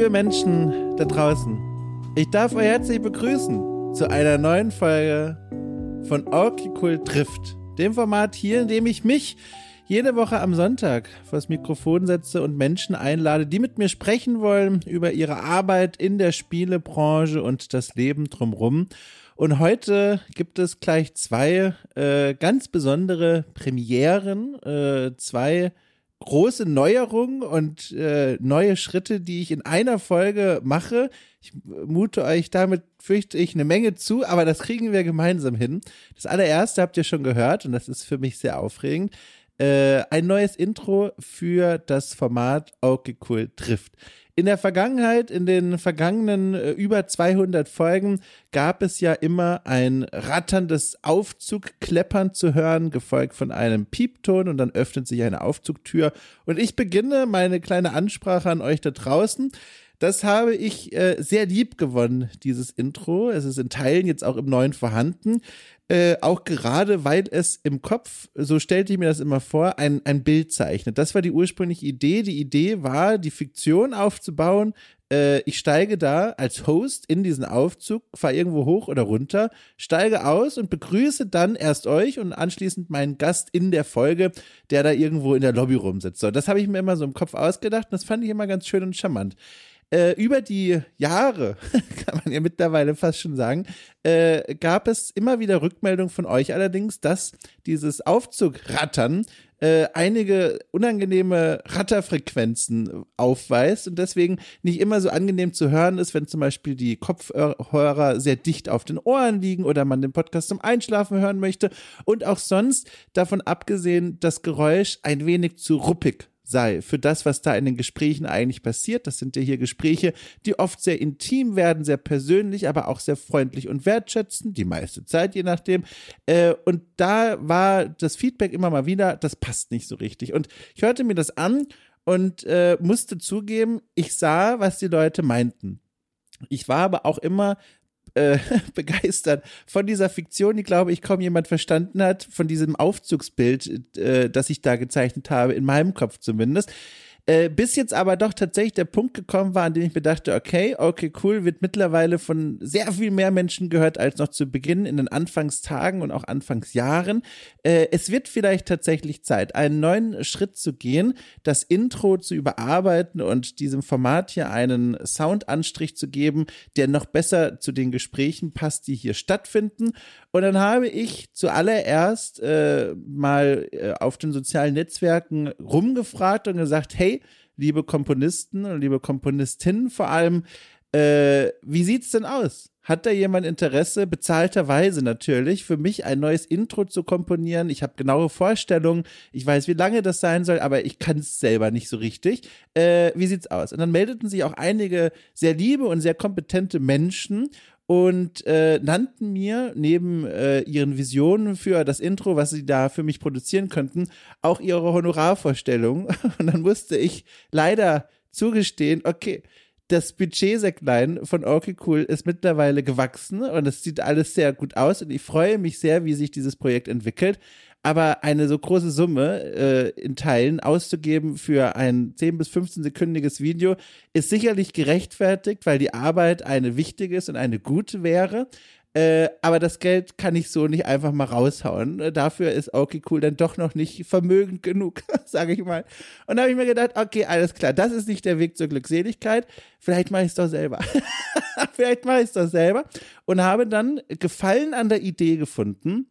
Liebe Menschen da draußen, ich darf euch herzlich begrüßen zu einer neuen Folge von Orkikul trifft. Dem Format hier, in dem ich mich jede Woche am Sonntag vors Mikrofon setze und Menschen einlade, die mit mir sprechen wollen über ihre Arbeit in der Spielebranche und das Leben drumherum. Und heute gibt es gleich zwei äh, ganz besondere Premieren, äh, zwei große Neuerungen und äh, neue Schritte, die ich in einer Folge mache. Ich mute euch damit, fürchte ich, eine Menge zu, aber das kriegen wir gemeinsam hin. Das allererste habt ihr schon gehört und das ist für mich sehr aufregend. Äh, ein neues Intro für das Format Okay Cool trifft. In der Vergangenheit, in den vergangenen äh, über 200 Folgen, gab es ja immer ein ratterndes Aufzugkleppern zu hören, gefolgt von einem Piepton und dann öffnet sich eine Aufzugtür. Und ich beginne meine kleine Ansprache an euch da draußen. Das habe ich äh, sehr lieb gewonnen, dieses Intro. Es ist in Teilen jetzt auch im neuen vorhanden. Äh, auch gerade, weil es im Kopf, so stellte ich mir das immer vor, ein, ein Bild zeichnet. Das war die ursprüngliche Idee. Die Idee war, die Fiktion aufzubauen. Äh, ich steige da als Host in diesen Aufzug, fahre irgendwo hoch oder runter, steige aus und begrüße dann erst euch und anschließend meinen Gast in der Folge, der da irgendwo in der Lobby rumsitzt. So, das habe ich mir immer so im Kopf ausgedacht und das fand ich immer ganz schön und charmant. Äh, über die Jahre, kann man ja mittlerweile fast schon sagen, äh, gab es immer wieder Rückmeldungen von euch allerdings, dass dieses Aufzugrattern äh, einige unangenehme Ratterfrequenzen aufweist und deswegen nicht immer so angenehm zu hören ist, wenn zum Beispiel die Kopfhörer sehr dicht auf den Ohren liegen oder man den Podcast zum Einschlafen hören möchte. Und auch sonst davon abgesehen das Geräusch ein wenig zu ruppig sei, für das, was da in den Gesprächen eigentlich passiert. Das sind ja hier Gespräche, die oft sehr intim werden, sehr persönlich, aber auch sehr freundlich und wertschätzend, die meiste Zeit, je nachdem. Äh, und da war das Feedback immer mal wieder, das passt nicht so richtig. Und ich hörte mir das an und äh, musste zugeben, ich sah, was die Leute meinten. Ich war aber auch immer äh, begeistert von dieser Fiktion, die, glaube ich, kaum jemand verstanden hat, von diesem Aufzugsbild, äh, das ich da gezeichnet habe, in meinem Kopf zumindest. Äh, bis jetzt aber doch tatsächlich der Punkt gekommen war, an dem ich mir dachte, okay, okay, cool, wird mittlerweile von sehr viel mehr Menschen gehört als noch zu Beginn in den Anfangstagen und auch Anfangsjahren. Äh, es wird vielleicht tatsächlich Zeit, einen neuen Schritt zu gehen, das Intro zu überarbeiten und diesem Format hier einen Soundanstrich zu geben, der noch besser zu den Gesprächen passt, die hier stattfinden. Und dann habe ich zuallererst äh, mal äh, auf den sozialen Netzwerken rumgefragt und gesagt, hey, liebe Komponisten und liebe Komponistinnen vor allem, äh, wie sieht's denn aus? Hat da jemand Interesse, bezahlterweise natürlich, für mich ein neues Intro zu komponieren? Ich habe genaue Vorstellungen, ich weiß, wie lange das sein soll, aber ich kann es selber nicht so richtig. Äh, wie sieht's aus? Und dann meldeten sich auch einige sehr liebe und sehr kompetente Menschen und äh, nannten mir neben äh, ihren Visionen für das Intro, was sie da für mich produzieren könnten, auch ihre Honorarvorstellung. Und dann musste ich leider zugestehen, okay, das Budgetsäcklein von Okay Cool ist mittlerweile gewachsen und es sieht alles sehr gut aus und ich freue mich sehr, wie sich dieses Projekt entwickelt. Aber eine so große Summe äh, in Teilen auszugeben für ein 10 bis 15 sekündiges Video ist sicherlich gerechtfertigt, weil die Arbeit eine wichtige ist und eine gute wäre. Äh, aber das Geld kann ich so nicht einfach mal raushauen. Äh, dafür ist okay cool dann doch noch nicht vermögend genug, sage ich mal. Und da habe ich mir gedacht, okay, alles klar, das ist nicht der Weg zur Glückseligkeit. Vielleicht mache ich es doch selber. Vielleicht mache ich es doch selber. Und habe dann Gefallen an der Idee gefunden,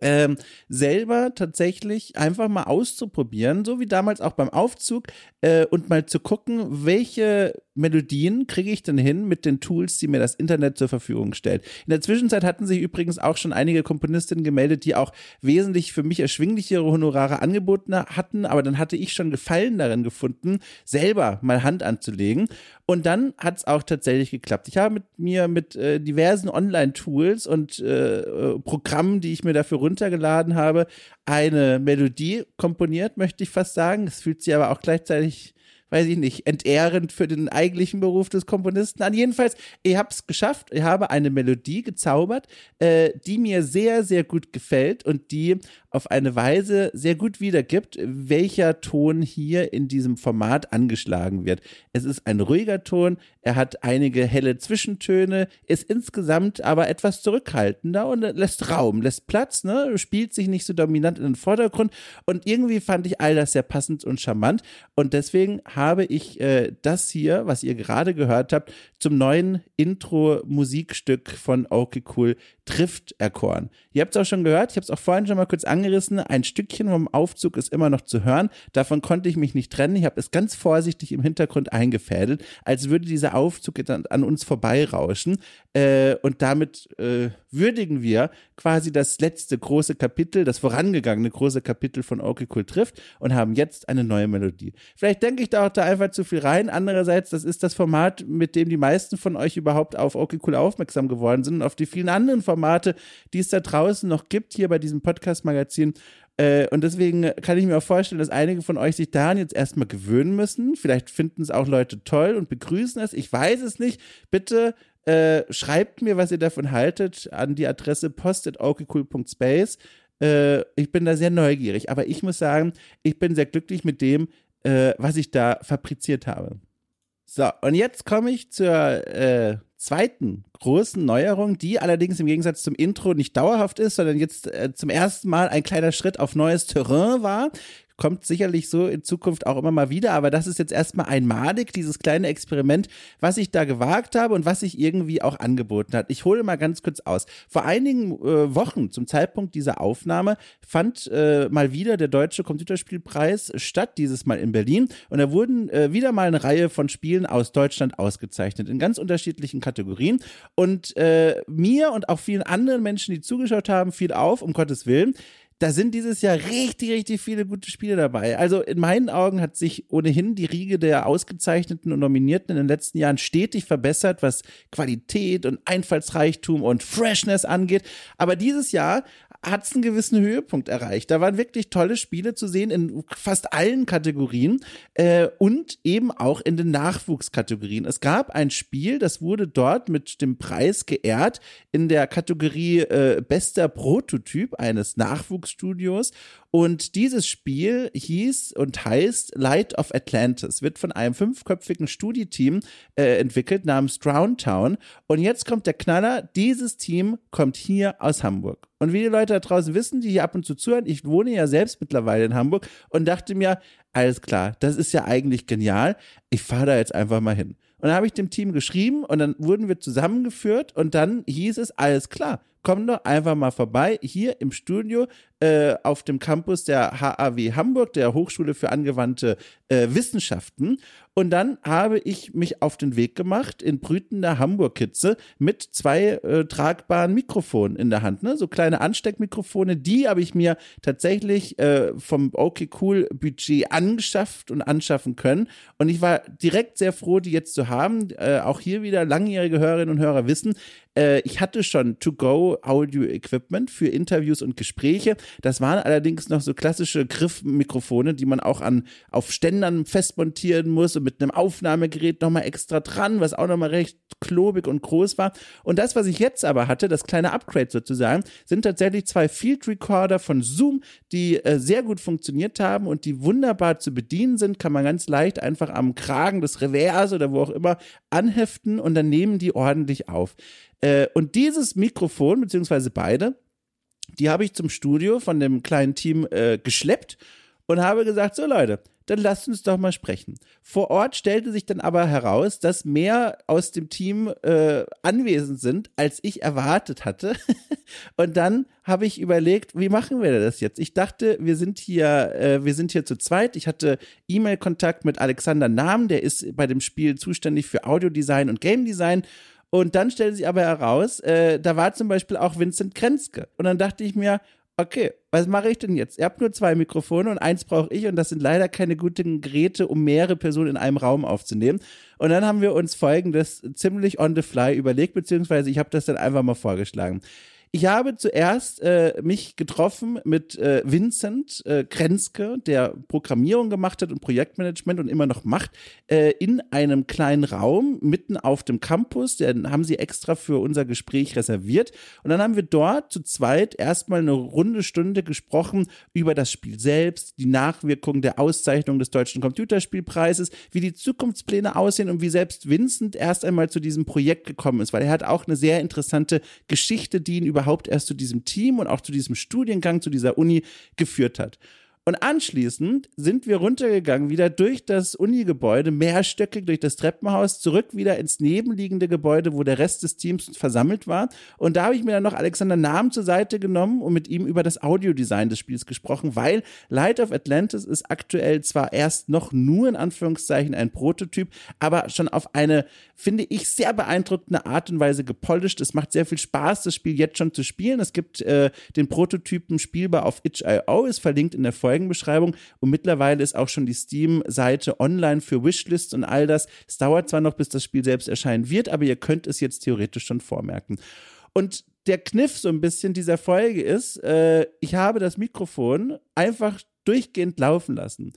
ähm, selber tatsächlich einfach mal auszuprobieren, so wie damals auch beim Aufzug, äh, und mal zu gucken, welche Melodien kriege ich denn hin mit den Tools, die mir das Internet zur Verfügung stellt. In der Zwischenzeit hatten sich übrigens auch schon einige Komponistinnen gemeldet, die auch wesentlich für mich erschwinglichere Honorare angeboten hatten, aber dann hatte ich schon Gefallen darin gefunden, selber mal Hand anzulegen. Und dann hat es auch tatsächlich geklappt. Ich habe mit mir mit äh, diversen Online-Tools und äh, äh Programmen, die ich mir dafür runtergeladen habe, eine Melodie komponiert, möchte ich fast sagen. Es fühlt sich aber auch gleichzeitig weiß ich nicht, entehrend für den eigentlichen Beruf des Komponisten an. Jedenfalls, ich habe es geschafft. Ich habe eine Melodie gezaubert, äh, die mir sehr, sehr gut gefällt und die auf eine Weise sehr gut wiedergibt, welcher Ton hier in diesem Format angeschlagen wird. Es ist ein ruhiger Ton, er hat einige helle Zwischentöne, ist insgesamt aber etwas zurückhaltender und lässt Raum, lässt Platz, ne? spielt sich nicht so dominant in den Vordergrund und irgendwie fand ich all das sehr passend und charmant und deswegen habe ich äh, das hier, was ihr gerade gehört habt, zum neuen Intro-Musikstück von Okay Cool trifft erkoren. Ihr habt es auch schon gehört, ich habe es auch vorhin schon mal kurz angerissen, ein Stückchen vom Aufzug ist immer noch zu hören, davon konnte ich mich nicht trennen, ich habe es ganz vorsichtig im Hintergrund eingefädelt, als würde dieser Aufzug an uns vorbeirauschen. Äh, und damit äh, würdigen wir quasi das letzte große Kapitel, das vorangegangene große Kapitel von Okay Cool trifft und haben jetzt eine neue Melodie. Vielleicht denke ich da auch da einfach zu viel rein, andererseits, das ist das Format, mit dem die meisten von euch überhaupt auf Okay Cool aufmerksam geworden sind und auf die vielen anderen Formate die es da draußen noch gibt, hier bei diesem Podcast-Magazin. Äh, und deswegen kann ich mir auch vorstellen, dass einige von euch sich daran jetzt erstmal gewöhnen müssen. Vielleicht finden es auch Leute toll und begrüßen es. Ich weiß es nicht. Bitte äh, schreibt mir, was ihr davon haltet, an die Adresse post.okcool.space. Äh, ich bin da sehr neugierig, aber ich muss sagen, ich bin sehr glücklich mit dem, äh, was ich da fabriziert habe. So, und jetzt komme ich zur äh, zweiten großen Neuerung, die allerdings im Gegensatz zum Intro nicht dauerhaft ist, sondern jetzt äh, zum ersten Mal ein kleiner Schritt auf neues Terrain war kommt sicherlich so in Zukunft auch immer mal wieder, aber das ist jetzt erstmal einmalig, dieses kleine Experiment, was ich da gewagt habe und was sich irgendwie auch angeboten hat. Ich hole mal ganz kurz aus. Vor einigen äh, Wochen, zum Zeitpunkt dieser Aufnahme, fand äh, mal wieder der Deutsche Computerspielpreis statt, dieses Mal in Berlin. Und da wurden äh, wieder mal eine Reihe von Spielen aus Deutschland ausgezeichnet, in ganz unterschiedlichen Kategorien. Und äh, mir und auch vielen anderen Menschen, die zugeschaut haben, fiel auf, um Gottes Willen, da sind dieses Jahr richtig, richtig viele gute Spiele dabei. Also in meinen Augen hat sich ohnehin die Riege der Ausgezeichneten und Nominierten in den letzten Jahren stetig verbessert, was Qualität und Einfallsreichtum und Freshness angeht. Aber dieses Jahr hat es einen gewissen Höhepunkt erreicht. Da waren wirklich tolle Spiele zu sehen in fast allen Kategorien äh, und eben auch in den Nachwuchskategorien. Es gab ein Spiel, das wurde dort mit dem Preis geehrt in der Kategorie äh, bester Prototyp eines Nachwuchsstudios und dieses Spiel hieß und heißt Light of Atlantis, wird von einem fünfköpfigen Studieteam äh, entwickelt namens Drowntown. Und jetzt kommt der Knaller, dieses Team kommt hier aus Hamburg. Und wie die Leute da draußen wissen, die hier ab und zu zuhören, ich wohne ja selbst mittlerweile in Hamburg und dachte mir, alles klar, das ist ja eigentlich genial. Ich fahre da jetzt einfach mal hin. Und dann habe ich dem Team geschrieben und dann wurden wir zusammengeführt und dann hieß es, alles klar, komm doch einfach mal vorbei hier im Studio äh, auf dem Campus der HAW Hamburg, der Hochschule für angewandte äh, Wissenschaften. Und dann habe ich mich auf den Weg gemacht in brütender Hamburg-Kitze mit zwei äh, tragbaren Mikrofonen in der Hand. Ne? So kleine Ansteckmikrofone, die habe ich mir tatsächlich äh, vom OK Cool Budget angeschafft und anschaffen können. Und ich war direkt sehr froh, die jetzt zu haben. Äh, auch hier wieder langjährige Hörerinnen und Hörer wissen, äh, ich hatte schon To-Go Audio-Equipment für Interviews und Gespräche. Das waren allerdings noch so klassische Griffmikrofone, die man auch an, auf Ständern festmontieren muss und mit einem Aufnahmegerät nochmal extra dran, was auch nochmal recht klobig und groß war. Und das, was ich jetzt aber hatte, das kleine Upgrade sozusagen, sind tatsächlich zwei Field Recorder von Zoom, die äh, sehr gut funktioniert haben und die wunderbar zu bedienen sind. Kann man ganz leicht einfach am Kragen des Revers oder wo auch immer anheften und dann nehmen die ordentlich auf. Äh, und dieses Mikrofon, beziehungsweise beide, die habe ich zum Studio von dem kleinen Team äh, geschleppt und habe gesagt, so Leute, dann lasst uns doch mal sprechen. Vor Ort stellte sich dann aber heraus, dass mehr aus dem Team äh, anwesend sind, als ich erwartet hatte. und dann habe ich überlegt, wie machen wir das jetzt? Ich dachte, wir sind hier, äh, wir sind hier zu zweit. Ich hatte E-Mail-Kontakt mit Alexander Nahm, der ist bei dem Spiel zuständig für Audiodesign und Game Design. Und dann stellte sich aber heraus, äh, da war zum Beispiel auch Vincent Krenzke. Und dann dachte ich mir, okay, was mache ich denn jetzt? Ihr habt nur zwei Mikrofone und eins brauche ich und das sind leider keine guten Geräte, um mehrere Personen in einem Raum aufzunehmen. Und dann haben wir uns folgendes ziemlich on the fly überlegt, beziehungsweise ich habe das dann einfach mal vorgeschlagen. Ich habe zuerst äh, mich getroffen mit äh, Vincent äh, Krenzke, der Programmierung gemacht hat und Projektmanagement und immer noch macht, äh, in einem kleinen Raum mitten auf dem Campus. Den haben sie extra für unser Gespräch reserviert. Und dann haben wir dort zu zweit erstmal eine runde Stunde gesprochen über das Spiel selbst, die Nachwirkungen der Auszeichnung des Deutschen Computerspielpreises, wie die Zukunftspläne aussehen und wie selbst Vincent erst einmal zu diesem Projekt gekommen ist, weil er hat auch eine sehr interessante Geschichte, die ihn über überhaupt erst zu diesem Team und auch zu diesem Studiengang, zu dieser Uni geführt hat. Und anschließend sind wir runtergegangen, wieder durch das Uni-Gebäude, mehrstöckig durch das Treppenhaus, zurück wieder ins nebenliegende Gebäude, wo der Rest des Teams versammelt war. Und da habe ich mir dann noch Alexander Nahm zur Seite genommen und mit ihm über das Audiodesign des Spiels gesprochen, weil Light of Atlantis ist aktuell zwar erst noch nur in Anführungszeichen ein Prototyp, aber schon auf eine, finde ich, sehr beeindruckende Art und Weise gepolished. Es macht sehr viel Spaß, das Spiel jetzt schon zu spielen. Es gibt äh, den Prototypen spielbar auf itch.io, ist verlinkt in der Folge. Folgenbeschreibung. Und mittlerweile ist auch schon die Steam-Seite online für Wishlists und all das. Es dauert zwar noch, bis das Spiel selbst erscheinen wird, aber ihr könnt es jetzt theoretisch schon vormerken. Und der Kniff so ein bisschen dieser Folge ist, äh, ich habe das Mikrofon einfach durchgehend laufen lassen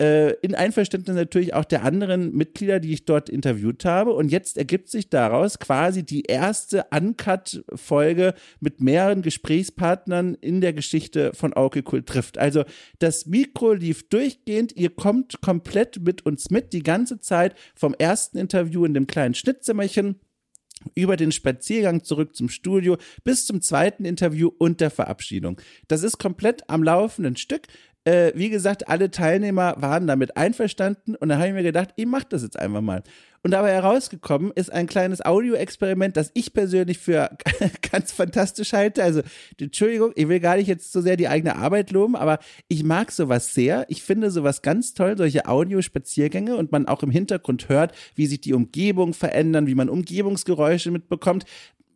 äh, in Einverständnis natürlich auch der anderen Mitglieder, die ich dort interviewt habe. Und jetzt ergibt sich daraus quasi die erste Uncut-Folge mit mehreren Gesprächspartnern in der Geschichte von Okay Cool trifft. Also das Mikro lief durchgehend, ihr kommt komplett mit uns mit, die ganze Zeit vom ersten Interview in dem kleinen Schnittzimmerchen über den Spaziergang zurück zum Studio bis zum zweiten Interview und der Verabschiedung. Das ist komplett am laufenden Stück. Äh, wie gesagt, alle Teilnehmer waren damit einverstanden und da habe ich mir gedacht, ich mache das jetzt einfach mal. Und dabei herausgekommen ist ein kleines Audio-Experiment, das ich persönlich für ganz fantastisch halte. Also, Entschuldigung, ich will gar nicht jetzt so sehr die eigene Arbeit loben, aber ich mag sowas sehr. Ich finde sowas ganz toll, solche Audio-Spaziergänge und man auch im Hintergrund hört, wie sich die Umgebung verändern, wie man Umgebungsgeräusche mitbekommt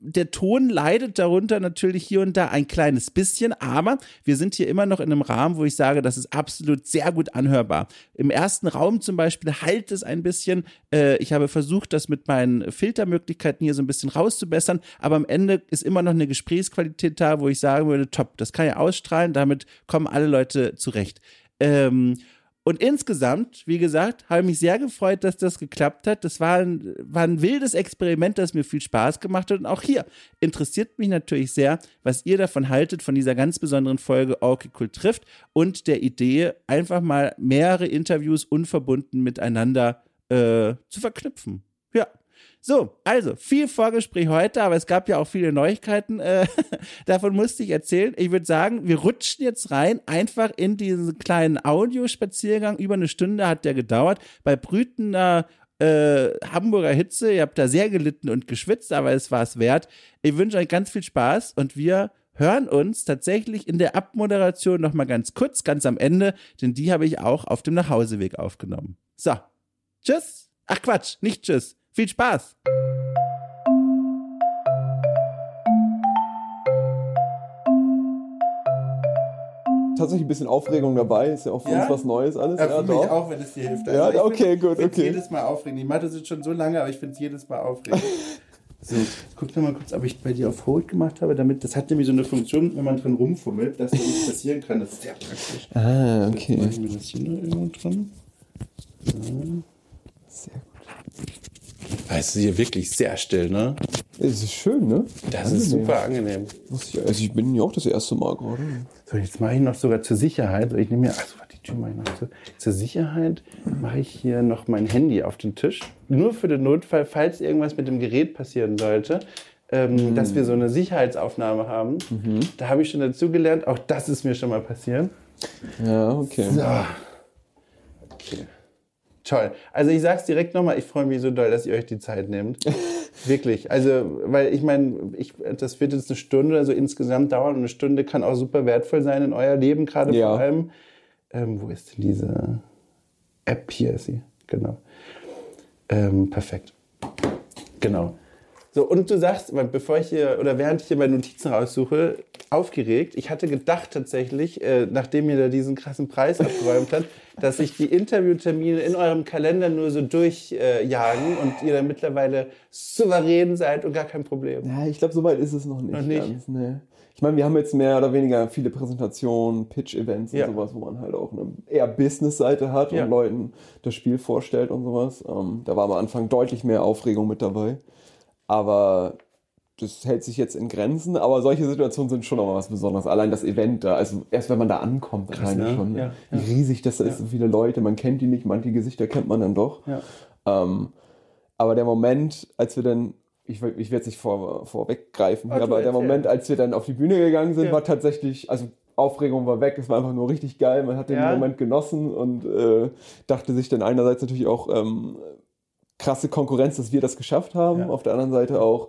der Ton leidet darunter natürlich hier und da ein kleines bisschen, aber wir sind hier immer noch in einem Rahmen, wo ich sage, das ist absolut sehr gut anhörbar. Im ersten Raum zum Beispiel halt es ein bisschen. Äh, ich habe versucht, das mit meinen Filtermöglichkeiten hier so ein bisschen rauszubessern, aber am Ende ist immer noch eine Gesprächsqualität da, wo ich sagen würde, top, das kann ja ausstrahlen, damit kommen alle Leute zurecht. Ähm, und insgesamt, wie gesagt, habe ich mich sehr gefreut, dass das geklappt hat. Das war ein, war ein wildes Experiment, das mir viel Spaß gemacht hat. Und auch hier interessiert mich natürlich sehr, was ihr davon haltet, von dieser ganz besonderen Folge Cool trifft und der Idee, einfach mal mehrere Interviews unverbunden miteinander äh, zu verknüpfen. Ja. So, also viel Vorgespräch heute, aber es gab ja auch viele Neuigkeiten. Äh, davon musste ich erzählen. Ich würde sagen, wir rutschen jetzt rein, einfach in diesen kleinen Audiospaziergang. Über eine Stunde hat der gedauert. Bei brütender äh, Hamburger Hitze. Ihr habt da sehr gelitten und geschwitzt, aber es war es wert. Ich wünsche euch ganz viel Spaß und wir hören uns tatsächlich in der Abmoderation nochmal ganz kurz, ganz am Ende, denn die habe ich auch auf dem Nachhauseweg aufgenommen. So, tschüss. Ach Quatsch, nicht tschüss. Viel Spaß! tatsächlich ein bisschen Aufregung dabei. Ist ja auch für ja? uns was Neues alles. Ja, für ja, mich doch. auch, wenn es dir hilft. Also ja, okay, gut, okay. jedes Mal aufregend. Ich mache das jetzt schon so lange, aber ich finde es jedes Mal aufregend. so, guck noch mal kurz, ob ich bei dir auf Hold gemacht habe, damit, das hat nämlich so eine Funktion, wenn man drin rumfummelt, dass das nicht passieren kann. Das ist sehr praktisch. Ah, okay. Jetzt mache ich mir das hier noch irgendwo drin. Ja. Sehr gut. Es ist hier wirklich sehr still, ne? Es ist schön, ne? Das angenehm. ist super angenehm. Also ich bin ja auch das erste Mal gerade. So, jetzt mache ich noch sogar zur Sicherheit. Ich nehme mir, also die Tür mache ich noch zur, zur Sicherheit mache ich hier noch mein Handy auf den Tisch. Nur für den Notfall, falls irgendwas mit dem Gerät passieren sollte. Ähm, mhm. Dass wir so eine Sicherheitsaufnahme haben. Mhm. Da habe ich schon dazu gelernt. Auch das ist mir schon mal passiert. Ja, okay. So. Okay. Toll. Also ich sag's direkt nochmal, ich freue mich so doll, dass ihr euch die Zeit nehmt. Wirklich. Also, weil ich meine, ich, das wird jetzt eine Stunde oder so insgesamt dauern und eine Stunde kann auch super wertvoll sein in euer Leben, gerade ja. vor allem. Ähm, wo ist denn diese App? Hier ist sie. Genau. Ähm, perfekt. Genau. So, und du sagst, bevor ich hier oder während ich hier meine Notizen raussuche, aufgeregt. Ich hatte gedacht tatsächlich, äh, nachdem ihr da diesen krassen Preis abgeräumt habt, dass sich die Interviewtermine in eurem Kalender nur so durchjagen und ihr dann mittlerweile souverän seid und gar kein Problem. Ja, ich glaube, so weit ist es noch nicht. Noch nicht? Ganz, nee. Ich meine, wir haben jetzt mehr oder weniger viele Präsentationen, Pitch-Events Ja. und sowas, wo man halt auch eine eher Business-Seite hat Ja. und Leuten das Spiel vorstellt und sowas. Ähm, da war am Anfang deutlich mehr Aufregung mit dabei. Aber das hält sich jetzt in Grenzen. Aber solche Situationen sind schon nochmal was Besonderes. Allein das Event da, also erst wenn man da ankommt, alleine ne? schon. Ja, Wie ja. riesig das ist, so viele Leute, man kennt die nicht, manche Gesichter kennt man dann doch. Ähm, aber der Moment, als wir dann, ich, ich werde es nicht vor, vorweggreifen, du aber der. Moment, als wir dann auf die Bühne gegangen sind, war tatsächlich, also Aufregung war weg, es war einfach nur richtig geil, man hat den. Moment genossen und äh, dachte sich dann einerseits natürlich auch ähm, krasse Konkurrenz, dass wir das geschafft haben, auf der anderen Seite auch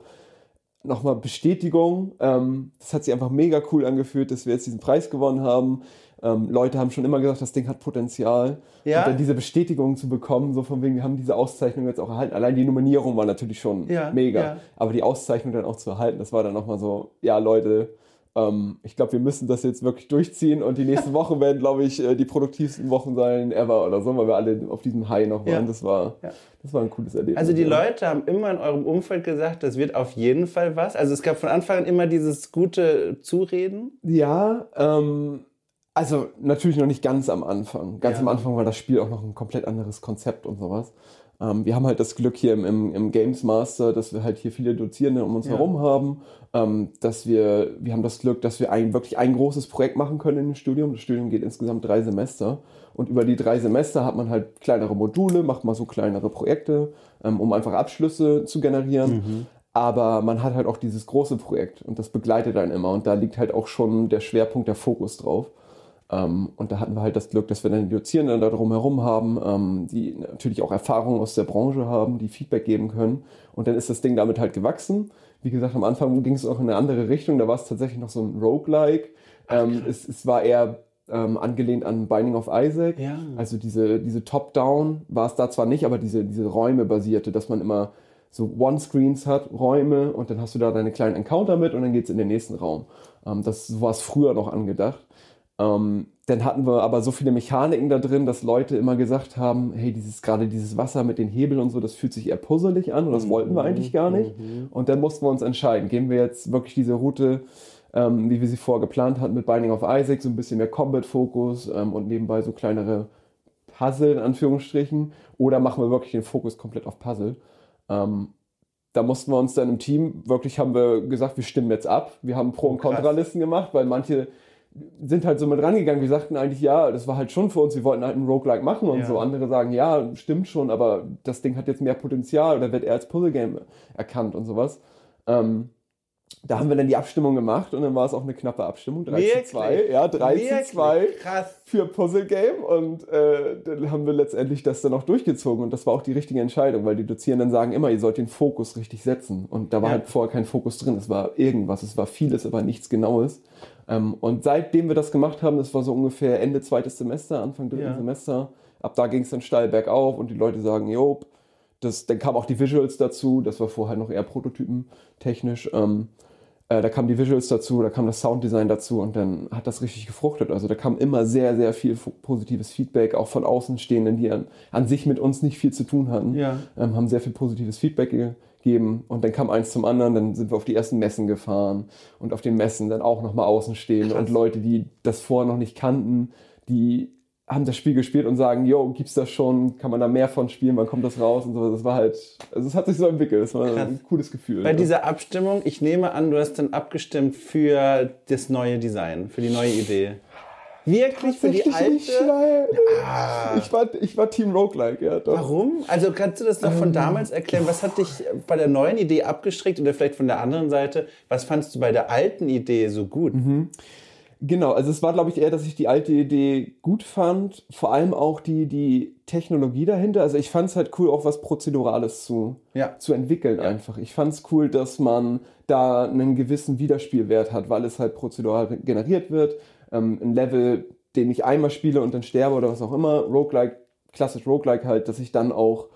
nochmal Bestätigung. Ähm, das hat sich einfach mega cool angefühlt, dass wir jetzt diesen Preis gewonnen haben. Ähm, Leute haben schon immer gesagt, das Ding hat Potenzial. Ja. Und dann diese Bestätigung zu bekommen, so von wegen, wir haben diese Auszeichnung jetzt auch erhalten. Allein die Nominierung war natürlich schon Ja, mega. ja. Aber die Auszeichnung dann auch zu erhalten, das war dann nochmal so, ja Leute, ähm, ich glaube, wir müssen das jetzt wirklich durchziehen und die nächsten Wochen werden, glaube ich, äh, die produktivsten Wochen sein ever oder so, weil wir alle auf diesem High noch waren. Ja. Das war, Ja. das war ein cooles Erlebnis. Also die ja. Leute haben immer in eurem Umfeld gesagt, das wird auf jeden Fall was. Also es gab von Anfang an immer dieses gute Zureden. Ja, ähm, also natürlich noch nicht ganz am Anfang. Ganz am Anfang war das Spiel auch noch ein komplett anderes Konzept und sowas. Ähm, wir haben halt das Glück hier im, im, im Games Master, dass wir halt hier viele Dozierende um uns Ja. herum haben, ähm, dass wir, wir haben das Glück, dass wir ein, wirklich ein großes Projekt machen können in dem Studium. Das Studium geht insgesamt drei Semester und über die drei Semester hat man halt kleinere Module, macht mal so kleinere Projekte, ähm, um einfach Abschlüsse zu generieren. Aber man hat halt auch dieses große Projekt und das begleitet einen immer und da liegt halt auch schon der Schwerpunkt, der Fokus drauf. Ähm, und da hatten wir halt das Glück, dass wir dann die Dozierenden da drumherum haben, ähm, die natürlich auch Erfahrungen aus der Branche haben, die Feedback geben können. Und dann ist das Ding damit halt gewachsen. Wie gesagt, am Anfang ging es auch in eine andere Richtung. Da war es tatsächlich noch so ein Roguelike. Ähm, es, es war eher ähm, angelehnt an Binding of Isaac. Ja. Also diese, diese Top-Down war es da zwar nicht, aber diese, diese Räume basierte, dass man immer so One-Screens hat, Räume und dann hast du da deine kleinen Encounter mit und dann geht's in den nächsten Raum. Ähm, das war es früher noch angedacht. Ähm, dann hatten wir aber so viele Mechaniken da drin, dass Leute immer gesagt haben, hey, dieses gerade dieses Wasser mit den Hebeln und so, das fühlt sich eher puzzelig an und das wollten wir eigentlich gar nicht. Und dann mussten wir uns entscheiden, gehen wir jetzt wirklich diese Route, ähm, wie wir sie vorher geplant hatten mit Binding of Isaac, so ein bisschen mehr Combat-Fokus ähm, und nebenbei so kleinere Puzzle in Anführungsstrichen, oder machen wir wirklich den Fokus komplett auf Puzzle. Ähm, da mussten wir uns dann im Team, wirklich haben wir gesagt, wir stimmen jetzt ab. Wir haben Pro- und krass. Kontralisten gemacht, weil manche sind halt so mit rangegangen. Wir sagten eigentlich, ja, das war halt schon für uns, wir wollten halt einen Roguelike machen und Ja. so. Andere sagen, ja, stimmt schon, aber das Ding hat jetzt mehr Potenzial oder wird eher als Puzzle-Game erkannt und sowas. Ähm, da haben wir dann die Abstimmung gemacht und dann war es auch eine knappe Abstimmung. 3 Wirklich? zu 2. Ja, 3 Wirklich? zu 2 Krass. für Puzzle Game und äh, dann haben wir letztendlich das dann auch durchgezogen und das war auch die richtige Entscheidung, weil die Dozierenden sagen immer, ihr sollt den Fokus richtig setzen und da war Ja. halt vorher kein Fokus drin, es war irgendwas, es war vieles, aber nichts Genaues und seitdem wir das gemacht haben, das war so ungefähr Ende zweites Semester, Anfang dritten Ja. Semester, ab da ging es dann steil bergauf und die Leute sagen, jo, das, dann kamen auch die Visuals dazu, das war vorher noch eher Prototypen technisch. Ähm, äh, da kamen die Visuals dazu, da kam das Sounddesign dazu und dann hat das richtig gefruchtet. Also da kam immer sehr, sehr viel positives Feedback, auch von Außenstehenden, die an, an sich mit uns nicht viel zu tun hatten, Ja. ähm, haben sehr viel positives Feedback gegeben und dann kam eins zum anderen, dann sind wir auf die ersten Messen gefahren und auf den Messen dann auch nochmal Außenstehende Krass. und Leute, die das vorher noch nicht kannten, die haben das Spiel gespielt und sagen, yo, gibt's das schon, kann man da mehr von spielen, wann kommt das raus und so. Das war halt, also es hat sich so entwickelt, das war Krass. ein cooles Gefühl. Bei ja. dieser Abstimmung, ich nehme an, du hast dann abgestimmt für das neue Design, für die neue Idee. Wirklich für die nicht, alte? weil Ah. ich, war, ich war Team Roguelike, ja doch. Warum? Also kannst du das noch Ähm. von damals erklären? Was hat dich bei der neuen Idee abgestrickt oder vielleicht von der anderen Seite? Was fandst du bei der alten Idee so gut? Mhm. Genau, also es war, glaube ich, eher, dass ich die alte Idee gut fand. Vor allem auch die, die Technologie dahinter. Also ich fand es halt cool, auch was Prozedurales zu, Ja. zu entwickeln einfach. Ich fand es cool, dass man da einen gewissen Wiederspielwert hat, weil es halt prozedural generiert wird. Ähm, ein Level, den ich einmal spiele und dann sterbe oder was auch immer. Roguelike, klassisch Roguelike halt, dass ich dann auch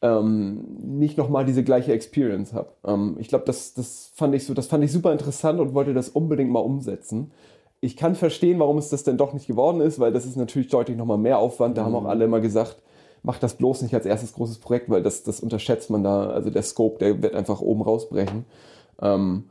ähm, nicht nochmal diese gleiche Experience habe. Ähm, ich glaube, das, das fand ich so, das fand ich super interessant und wollte das unbedingt mal umsetzen. Ich kann verstehen, warum es das denn doch nicht geworden ist, weil das ist natürlich deutlich nochmal mehr Aufwand. Da mhm. haben auch alle immer gesagt, mach das bloß nicht als erstes großes Projekt, weil das, das unterschätzt man da. Also der Scope, der wird einfach oben rausbrechen. Ähm,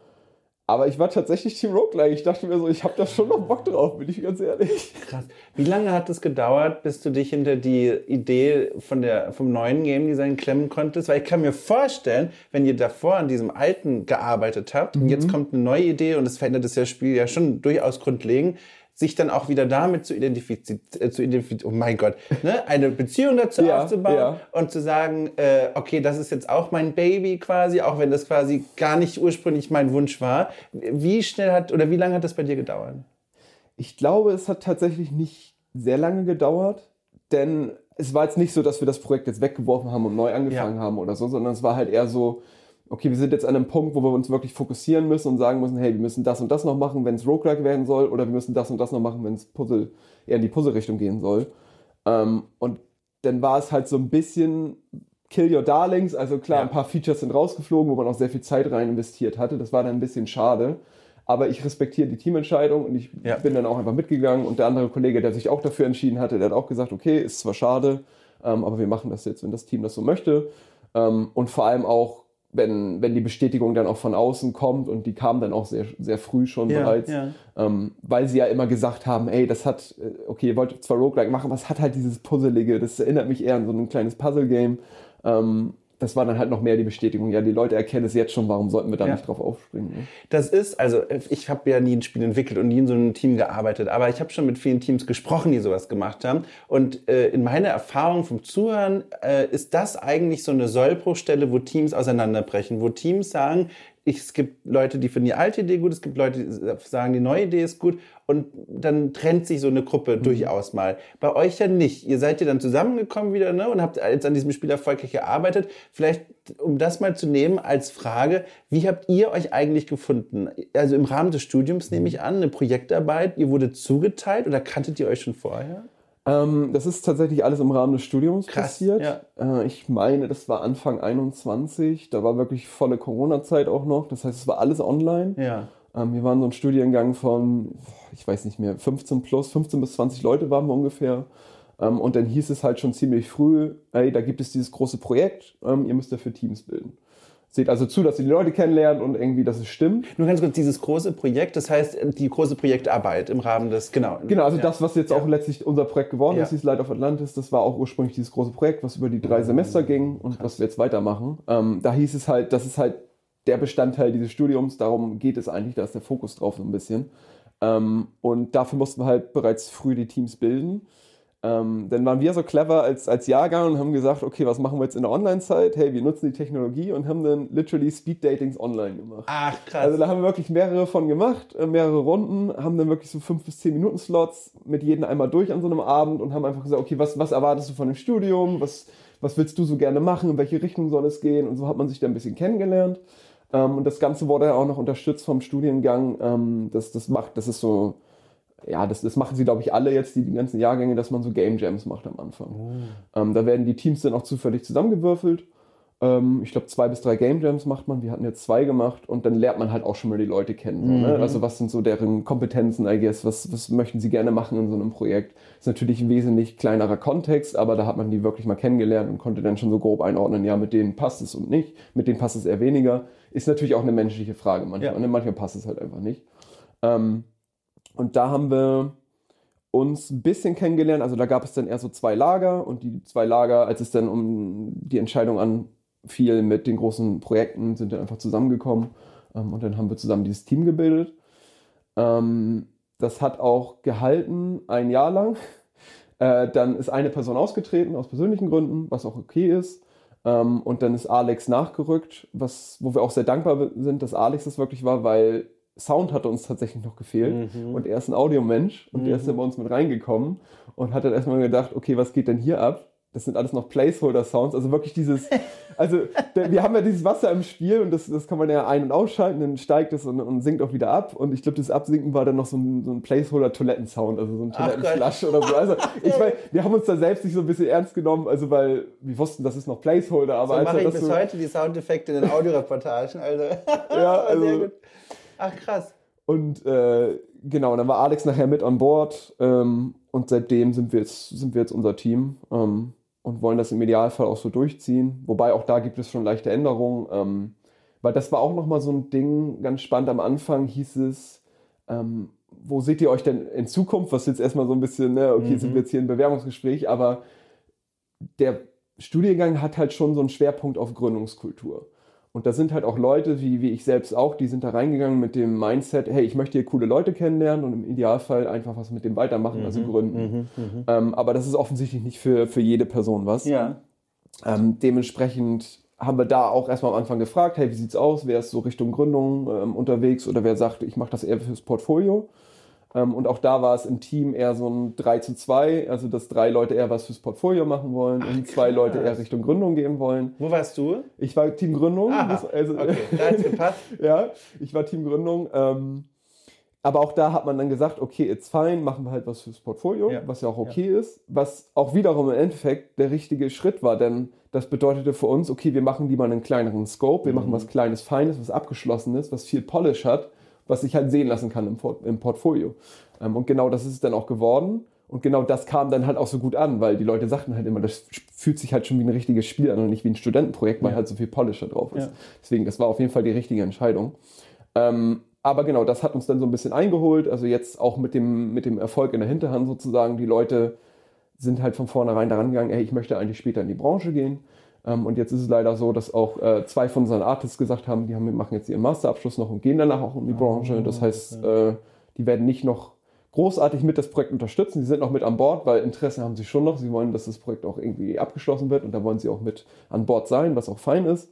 aber ich war tatsächlich Team Roguelike. Ich dachte mir so, ich habe da schon noch Bock drauf, bin ich ganz ehrlich. Krass. Wie lange hat es gedauert, bis du dich hinter die Idee von der, vom neuen Game Design klemmen konntest? Weil ich kann mir vorstellen, wenn ihr davor an diesem alten gearbeitet habt mhm. und jetzt kommt eine neue Idee und es verändert das Spiel ja schon durchaus grundlegend, sich dann auch wieder damit zu identifizieren, äh, zu identifizieren, oh mein Gott, ne? eine Beziehung dazu ja, aufzubauen ja. und zu sagen, äh, okay, das ist jetzt auch mein Baby quasi, auch wenn das quasi gar nicht ursprünglich mein Wunsch war. Wie schnell hat oder wie lange hat das bei dir gedauert? Ich glaube, es hat tatsächlich nicht sehr lange gedauert, denn es war jetzt nicht so, dass wir das Projekt jetzt weggeworfen haben und neu angefangen ja. haben oder so, sondern es war halt eher so, okay, wir sind jetzt an einem Punkt, wo wir uns wirklich fokussieren müssen und sagen müssen, hey, wir müssen das und das noch machen, wenn es Roguelike werden soll, oder wir müssen das und das noch machen, wenn es Puzzle eher in die Puzzle-Richtung gehen soll. Ähm, und dann war es halt so ein bisschen Kill Your Darlings, also klar, ja. ein paar Features sind rausgeflogen, wo man auch sehr viel Zeit rein investiert hatte. Das war dann ein bisschen schade. Aber ich respektiere die Teamentscheidung und ich ja. bin dann auch einfach mitgegangen. Und der andere Kollege, der sich auch dafür entschieden hatte, der hat auch gesagt, okay, ist zwar schade, ähm, aber wir machen das jetzt, wenn das Team das so möchte. Ähm, und vor allem auch wenn, wenn die Bestätigung dann auch von außen kommt und die kam dann auch sehr, sehr früh schon ja, bereits, ja. Ähm, weil sie ja immer gesagt haben, ey, das hat, äh, okay, ihr wollt zwar Roguelike machen, aber es hat halt dieses Puzzelige, das erinnert mich eher an so ein kleines Puzzle-Game. Ähm, das war dann halt noch mehr die Bestätigung. Ja, die Leute erkennen es jetzt schon, warum sollten wir da ja. nicht drauf aufspringen? Ne? Das ist, also ich habe ja nie ein Spiel entwickelt und nie in so einem Team gearbeitet, aber ich habe schon mit vielen Teams gesprochen, die sowas gemacht haben. Und äh, in meiner Erfahrung vom Zuhören äh, ist das eigentlich so eine Sollbruchstelle, wo Teams auseinanderbrechen, wo Teams sagen, ich, es gibt Leute, die finden die alte Idee gut, es gibt Leute, die sagen, die neue Idee ist gut und dann trennt sich so eine Gruppe mhm. durchaus mal. Bei euch ja nicht. Ihr seid ja dann zusammengekommen wieder ne, und habt jetzt an diesem Spiel erfolgreich gearbeitet. Vielleicht, um das mal zu nehmen als Frage, wie habt ihr euch eigentlich gefunden? Also im Rahmen des Studiums nehme ich an, eine Projektarbeit, ihr wurde zugeteilt oder kanntet ihr euch schon vorher? Ähm, das ist tatsächlich alles im Rahmen des Studiums Krass, passiert. Ja. Äh, ich meine, das war Anfang 21. Da war wirklich volle Corona-Zeit auch noch. Das heißt, es war alles online. Ja. Ähm, wir waren so ein Studiengang von, ich weiß nicht mehr, 15 plus, 15 bis 20 Leute waren wir ungefähr. Ähm, und dann hieß es halt schon ziemlich früh, ey, da gibt es dieses große Projekt, ähm, ihr müsst dafür Teams bilden. Seht also zu, dass ihr die Leute kennenlernt und irgendwie, dass es stimmt. Nur ganz kurz, dieses große Projekt, das heißt die große Projektarbeit im Rahmen des, genau. Genau, also ja. das, was jetzt ja. auch letztlich unser Projekt geworden ja. ist, dieses Light of Atlantis, das war auch ursprünglich dieses große Projekt, was über die drei Semester ging und Krass. was wir jetzt weitermachen. Ähm, da hieß es halt, das ist halt der Bestandteil dieses Studiums, darum geht es eigentlich, da ist der Fokus drauf so ein bisschen. Ähm, und dafür mussten wir halt bereits früh die Teams bilden. Ähm, dann waren wir so clever als, als Jahrgang und haben gesagt, okay, was machen wir jetzt in der Online-Zeit? Hey, wir nutzen die Technologie und haben dann literally Speed-Datings online gemacht. Ach, krass. Also da haben wir wirklich mehrere von gemacht, äh, mehrere Runden, haben dann wirklich so fünf bis zehn Minuten Slots mit jedem einmal durch an so einem Abend und haben einfach gesagt, okay, was, was erwartest du von dem Studium? Was, was willst du so gerne machen? In welche Richtung soll es gehen? Und so hat man sich da ein bisschen kennengelernt. Ähm, und das Ganze wurde ja auch noch unterstützt vom Studiengang. Ähm, das, das macht, das ist so, ja, das, das machen sie, glaube ich, alle jetzt, die, die ganzen Jahrgänge, dass man so Game Jams macht am Anfang. Oh. Ähm, da werden die Teams dann auch zufällig zusammengewürfelt. Ähm, ich glaube, zwei bis drei Game Jams macht man. Wir hatten jetzt zwei gemacht und dann lernt man halt auch schon mal die Leute kennen. Mhm. So, ne? Mhm. Also, was sind so deren Kompetenzen, I guess? Was, was möchten sie gerne machen in so einem Projekt? Ist natürlich ein wesentlich kleinerer Kontext, aber da hat man die wirklich mal kennengelernt und konnte dann schon so grob einordnen, ja, mit denen passt es und nicht. Mit denen passt es eher weniger. Ist natürlich auch eine menschliche Frage manchmal. Ja. Ne? Manchmal passt es halt einfach nicht. Ähm, und da haben wir uns ein bisschen kennengelernt. Also da gab es dann eher so zwei Lager und die zwei Lager, als es dann um die Entscheidung anfiel mit den großen Projekten, sind dann einfach zusammengekommen ähm, und dann haben wir zusammen dieses Team gebildet. Ähm, das hat auch gehalten ein Jahr lang. Äh, dann ist eine Person ausgetreten aus persönlichen Gründen, was auch okay ist. Ähm, und dann ist Alex nachgerückt, was, wo wir auch sehr dankbar sind, dass Alex das wirklich war, weil Sound hatte uns tatsächlich noch gefehlt. Mhm. Und er ist ein Audiomensch und mhm. der ist dann bei uns mit reingekommen und hat dann erstmal gedacht, okay, was geht denn hier ab? Das sind alles noch Placeholder-Sounds, also wirklich dieses, also wir haben ja dieses Wasser im Spiel und das, das kann man ja ein- und ausschalten, dann steigt es und, und sinkt auch wieder ab. Und ich glaube, das Absinken war dann noch so ein, so ein Placeholder-Toilettensound, also so ein Toilettenflash oder so. Also ich meine, wir haben uns da selbst nicht so ein bisschen ernst genommen, also weil wir wussten, das ist noch Placeholder. Aber so mache ich bis so heute die Soundeffekte in den Audioreportagen, also. ja, also. Ach krass. Und äh, genau, dann war Alex nachher mit an Bord ähm, und seitdem sind wir jetzt, sind wir jetzt unser Team ähm, und wollen das im Idealfall auch so durchziehen. Wobei auch da gibt es schon leichte Änderungen, ähm, weil das war auch nochmal so ein Ding, ganz spannend am Anfang hieß es, ähm, wo seht ihr euch denn in Zukunft? Was jetzt erstmal so ein bisschen, ne, okay, mhm. sind wir jetzt hier im Bewerbungsgespräch, aber der Studiengang hat halt schon so einen Schwerpunkt auf Gründungskultur. Und da sind halt auch Leute, wie, wie ich selbst auch, die sind da reingegangen mit dem Mindset, hey, ich möchte hier coole Leute kennenlernen und im Idealfall einfach was mit dem weitermachen, also mhm, also gründen. Mhm, mhm, ähm, aber das ist offensichtlich nicht für, für jede Person was. Ja. Ähm, dementsprechend haben wir da auch erstmal am Anfang gefragt, hey, wie sieht's aus? Wer ist so Richtung Gründung ähm, unterwegs oder wer sagt, ich mache das eher fürs Portfolio? Ähm, und auch da war es im Team eher so ein 3 zu 2, also dass drei Leute eher was fürs Portfolio machen wollen Ach, und zwei krass. Leute eher Richtung Gründung gehen wollen. Wo warst du? Ich war Team Gründung. Aha, also, okay, da hat's gepasst. ja, ich war Team Gründung. Ähm, aber auch da hat man dann gesagt, okay, it's fine, machen wir halt was fürs Portfolio, ja. was ja auch okay ja. ist. Was auch wiederum im Endeffekt der richtige Schritt war, denn das bedeutete für uns, okay, wir machen lieber einen kleineren Scope, wir mhm. machen was Kleines, Feines, was Abgeschlossenes, was viel Polish hat was sich halt sehen lassen kann im, im Portfolio. Ähm, und genau das ist es dann auch geworden. Und genau das kam dann halt auch so gut an, weil die Leute sagten halt immer, das fühlt sich halt schon wie ein richtiges Spiel an und nicht wie ein Studentenprojekt, weil ja. halt so viel Polisher drauf ist. Ja. Deswegen, das war auf jeden Fall die richtige Entscheidung. Ähm, aber genau, das hat uns dann so ein bisschen eingeholt. Also jetzt auch mit dem, mit dem Erfolg in der Hinterhand sozusagen. Die Leute sind halt von vornherein daran gegangen, ey, ich möchte eigentlich später in die Branche gehen. Ähm, und jetzt ist es leider so, dass auch äh, zwei von unseren Artists gesagt haben, die haben, machen jetzt ihren Masterabschluss noch und gehen danach auch in die Branche. Das heißt, äh, die werden nicht noch großartig mit das Projekt unterstützen. Sie sind noch mit an Bord, weil Interesse haben sie schon noch. Sie wollen, dass das Projekt auch irgendwie abgeschlossen wird und da wollen sie auch mit an Bord sein, was auch fein ist.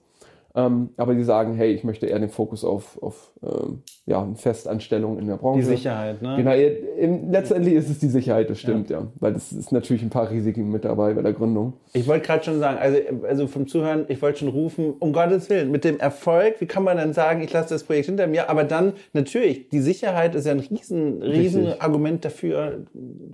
Ähm, aber die sagen, hey, ich möchte eher den Fokus auf, auf ähm, ja, eine Festanstellung in der Branche. Die Sicherheit, ne? Genau, im, letztendlich ist es die Sicherheit, das stimmt, ja. ja. Weil das ist natürlich ein paar Risiken mit dabei bei der Gründung. Ich wollte gerade schon sagen, also, also vom Zuhören, ich wollte schon rufen, um Gottes Willen, mit dem Erfolg, wie kann man dann sagen, ich lasse das Projekt hinter mir? Aber dann, natürlich, die Sicherheit ist ja ein riesen, riesen Argument dafür,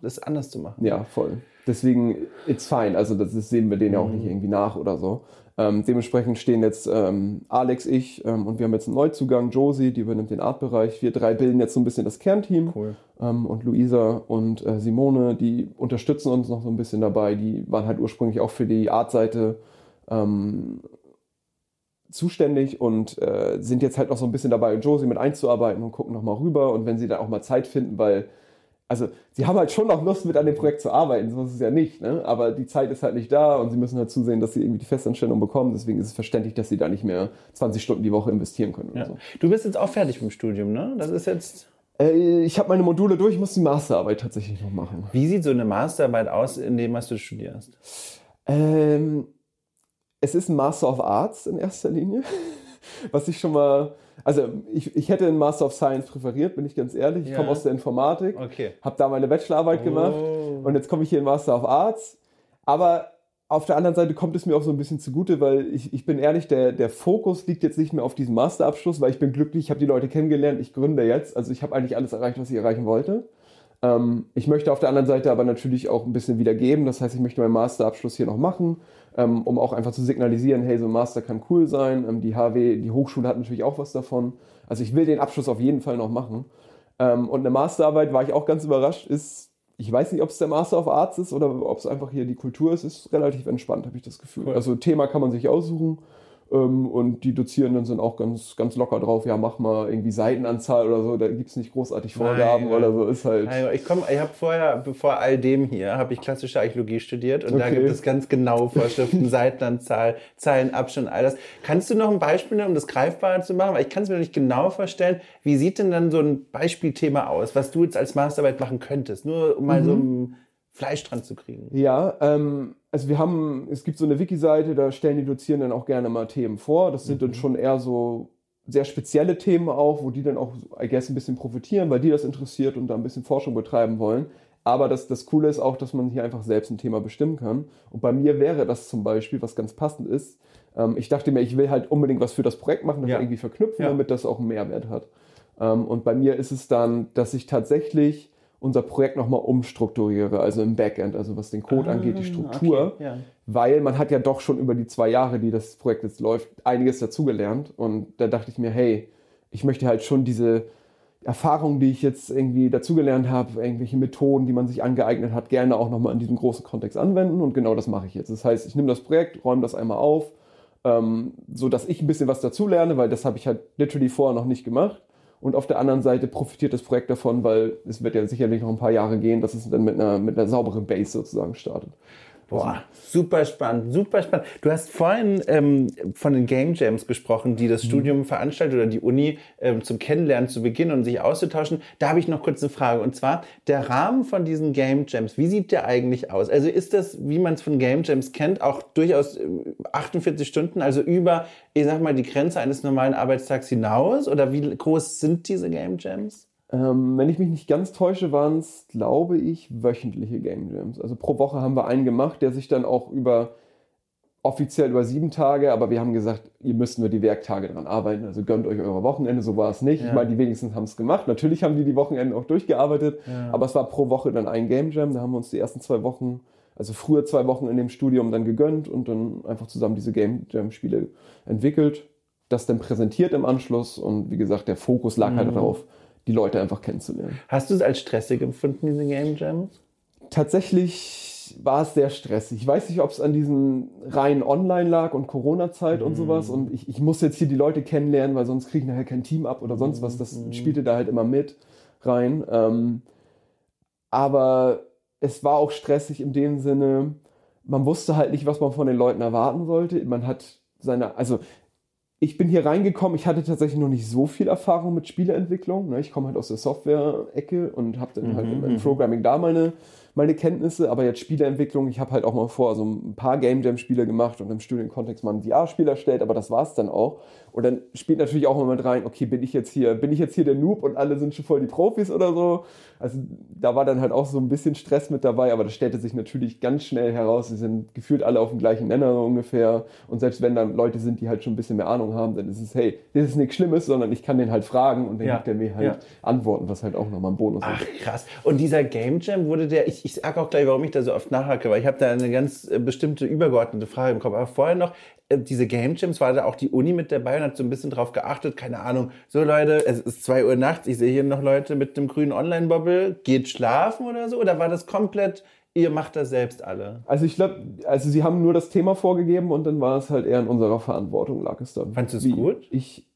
das anders zu machen. Ja, voll. Deswegen, it's fine. Also das, das sehen wir denen ja auch nicht mhm. irgendwie nach oder so. Ähm, dementsprechend stehen jetzt ähm, Alex, ich ähm, und wir haben jetzt einen Neuzugang, Josie, die übernimmt den Artbereich. Wir drei bilden jetzt so ein bisschen das Kernteam. Cool. Ähm, und Luisa und äh, Simone, die unterstützen uns noch so ein bisschen dabei. Die waren halt ursprünglich auch für die Artseite ähm, zuständig und äh, sind jetzt halt noch so ein bisschen dabei, Josie mit einzuarbeiten und gucken nochmal rüber. Und wenn sie dann auch mal Zeit finden, weil also sie haben halt schon noch Lust, mit an dem Projekt zu arbeiten, so ist es ja nicht, ne? aber die Zeit ist halt nicht da und sie müssen halt zusehen, dass sie irgendwie die Festanstellung bekommen. Deswegen ist es verständlich, dass sie da nicht mehr 20 Stunden die Woche investieren können. Ja. So. Du bist jetzt auch fertig mit dem Studium, ne? Das ist jetzt. Äh, ich habe meine Module durch, ich muss die Masterarbeit tatsächlich noch machen. Wie sieht so eine Masterarbeit aus, in dem, was du studierst? Ähm, es ist ein Master of Arts in erster Linie, was ich schon mal also ich, ich hätte einen Master of Science präferiert, bin ich ganz ehrlich. Ich ja. komme aus der Informatik, okay. habe da meine Bachelorarbeit oh. gemacht und jetzt komme ich hier in Master of Arts. Aber auf der anderen Seite kommt es mir auch so ein bisschen zugute, weil ich, ich bin ehrlich, der, der Fokus liegt jetzt nicht mehr auf diesem Masterabschluss, weil ich bin glücklich, ich habe die Leute kennengelernt, ich gründe jetzt. Also ich habe eigentlich alles erreicht, was ich erreichen wollte. Ähm, ich möchte auf der anderen Seite aber natürlich auch ein bisschen wieder geben. Das heißt, ich möchte meinen Masterabschluss hier noch machen ähm, um auch einfach zu signalisieren, hey, so ein Master kann cool sein. Ähm, die HW, die Hochschule hat natürlich auch was davon. Also ich will den Abschluss auf jeden Fall noch machen. Ähm, und eine Masterarbeit, war ich auch ganz überrascht, ist, ich weiß nicht, ob es der Master of Arts ist oder ob es einfach hier die Kultur ist, ist relativ entspannt, habe ich das Gefühl. Cool. Also Thema kann man sich aussuchen. Ähm, und die Dozierenden sind auch ganz, ganz locker drauf. Ja, mach mal irgendwie Seitenanzahl oder so. Da gibt es nicht großartig Vorgaben Nein, oder so. Ist halt. Nein, ich komme, ich habe vorher, bevor all dem hier, habe ich klassische Archäologie studiert und okay. da gibt es ganz genaue Vorschriften, Seitenanzahl, Zeilenabstand, all das. Kannst du noch ein Beispiel nennen, um das greifbarer zu machen? Weil ich kann es mir nicht genau vorstellen. Wie sieht denn dann so ein Beispielthema aus, was du jetzt als Masterarbeit machen könntest? Nur um mal mhm. so ein Fleisch dran zu kriegen. Ja, ähm, also wir haben, es gibt so eine Wiki-Seite, da stellen die Dozierenden auch gerne mal Themen vor. Das sind mhm. dann schon eher so sehr spezielle Themen auch, wo die dann auch, I guess, ein bisschen profitieren, weil die das interessiert und da ein bisschen Forschung betreiben wollen. Aber das, das Coole ist auch, dass man hier einfach selbst ein Thema bestimmen kann. Und bei mir wäre das zum Beispiel, was ganz passend ist. Ähm, ich dachte mir, ich will halt unbedingt was für das Projekt machen, das ja. irgendwie verknüpfen, ja. damit das auch einen Mehrwert hat. Ähm, und bei mir ist es dann, dass ich tatsächlich unser Projekt nochmal umstrukturiere, also im Backend, also was den Code ah, angeht, die Struktur. Okay, ja. Weil man hat ja doch schon über die zwei Jahre, die das Projekt jetzt läuft, einiges dazugelernt. Und da dachte ich mir, hey, ich möchte halt schon diese, Erfahrungen, die ich jetzt irgendwie dazugelernt habe, irgendwelche Methoden, die man sich angeeignet hat, gerne auch nochmal in diesem großen Kontext anwenden. Und genau das mache ich jetzt. Das heißt, ich nehme das Projekt, räume das einmal auf, ähm, so dass ich ein bisschen was dazulerne, weil das habe ich halt literally vorher noch nicht gemacht. Und auf der anderen Seite profitiert das Projekt davon, weil es wird ja sicherlich noch ein paar Jahre gehen, dass es dann mit einer, mit einer sauberen Base sozusagen startet. Boah, super spannend, super spannend. Du hast vorhin ähm, von den Game Jams gesprochen, die das mhm. Studium veranstaltet oder die Uni ähm, zum Kennenlernen zu beginnen und sich auszutauschen. Da habe ich noch kurz eine Frage. Und zwar, der Rahmen von diesen Game Jams, wie sieht der eigentlich aus? Also ist das, wie man es von Game Jams kennt, auch durchaus 48 äh, Stunden, also über, ich sag mal, die Grenze eines normalen Arbeitstags hinaus? Oder wie groß sind diese Game Jams? Ähm, wenn ich mich nicht ganz täusche, waren es, glaube ich, wöchentliche Game Jams. Also pro Woche haben wir einen gemacht, der sich dann auch über offiziell über sieben Tage, aber wir haben gesagt, ihr müsst nur die Werktage dran arbeiten, also gönnt euch eure Wochenende, so war es nicht. Ja. Ich meine, die wenigsten haben es gemacht. Natürlich haben die die Wochenende auch durchgearbeitet, ja. aber es war pro Woche dann ein Game Jam. Da haben wir uns die ersten zwei Wochen, also früher zwei Wochen in dem Studium dann gegönnt und dann einfach zusammen diese Game Jam Spiele entwickelt, das dann präsentiert im Anschluss und wie gesagt, der Fokus lag halt mhm. halt darauf, die Leute einfach kennenzulernen. Hast du es als stressig empfunden, diese Game Jams? Tatsächlich war es sehr stressig. Ich weiß nicht, ob es an diesen reinen Online lag und Corona-Zeit mhm. und sowas. Und ich, ich muss jetzt hier die Leute kennenlernen, weil sonst kriege ich nachher kein Team ab oder sonst was. Das mhm. spielte da halt immer mit rein. Ähm, aber es war auch stressig in dem Sinne, man wusste halt nicht, was man von den Leuten erwarten sollte. Man hat seine, also ich bin hier reingekommen, ich hatte tatsächlich noch nicht so viel Erfahrung mit Spieleentwicklung. Ne? Ich komme halt aus der Software-Ecke und habe dann halt mhm, halt im, mhm. Programming da meine meine Kenntnisse, aber jetzt Spieleentwicklung, ich habe halt auch mal vor so ein paar Game Jam Spiele gemacht und im Studienkontext mal ein VR-Spiel erstellt, aber das war es dann auch. Und dann spielt natürlich auch immer mit rein, okay, bin ich jetzt hier, bin ich jetzt hier der Noob und alle sind schon voll die Profis oder so? Also da war dann halt auch so ein bisschen Stress mit dabei, aber das stellte sich natürlich ganz schnell heraus. Sie sind gefühlt alle auf dem gleichen Nenner ungefähr. Und selbst wenn dann Leute sind, die halt schon ein bisschen mehr Ahnung haben, dann ist es, hey, das ist nichts Schlimmes, sondern ich kann den halt fragen und dann ja. gibt er mir halt ja. Antworten, was halt auch nochmal ein Bonus Ach, ist. Ach krass. Und dieser Game Jam wurde der, ich, ich sage auch gleich, warum ich da so oft nachhacke, weil ich habe da eine ganz äh, bestimmte übergeordnete Frage im Kopf. Aber vorher noch, äh, diese Game Jams, war da auch die Uni mit dabei und hat so ein bisschen drauf geachtet, keine Ahnung, so Leute, es ist zwei Uhr nachts, ich sehe hier noch Leute mit einem grünen Online-Bubble, geht schlafen oder so? Oder war das komplett, ihr macht das selbst alle? Also ich glaube, also sie haben nur das Thema vorgegeben und dann war es halt eher in unserer Verantwortung, lag es dann. Fandest du es gut? Ich,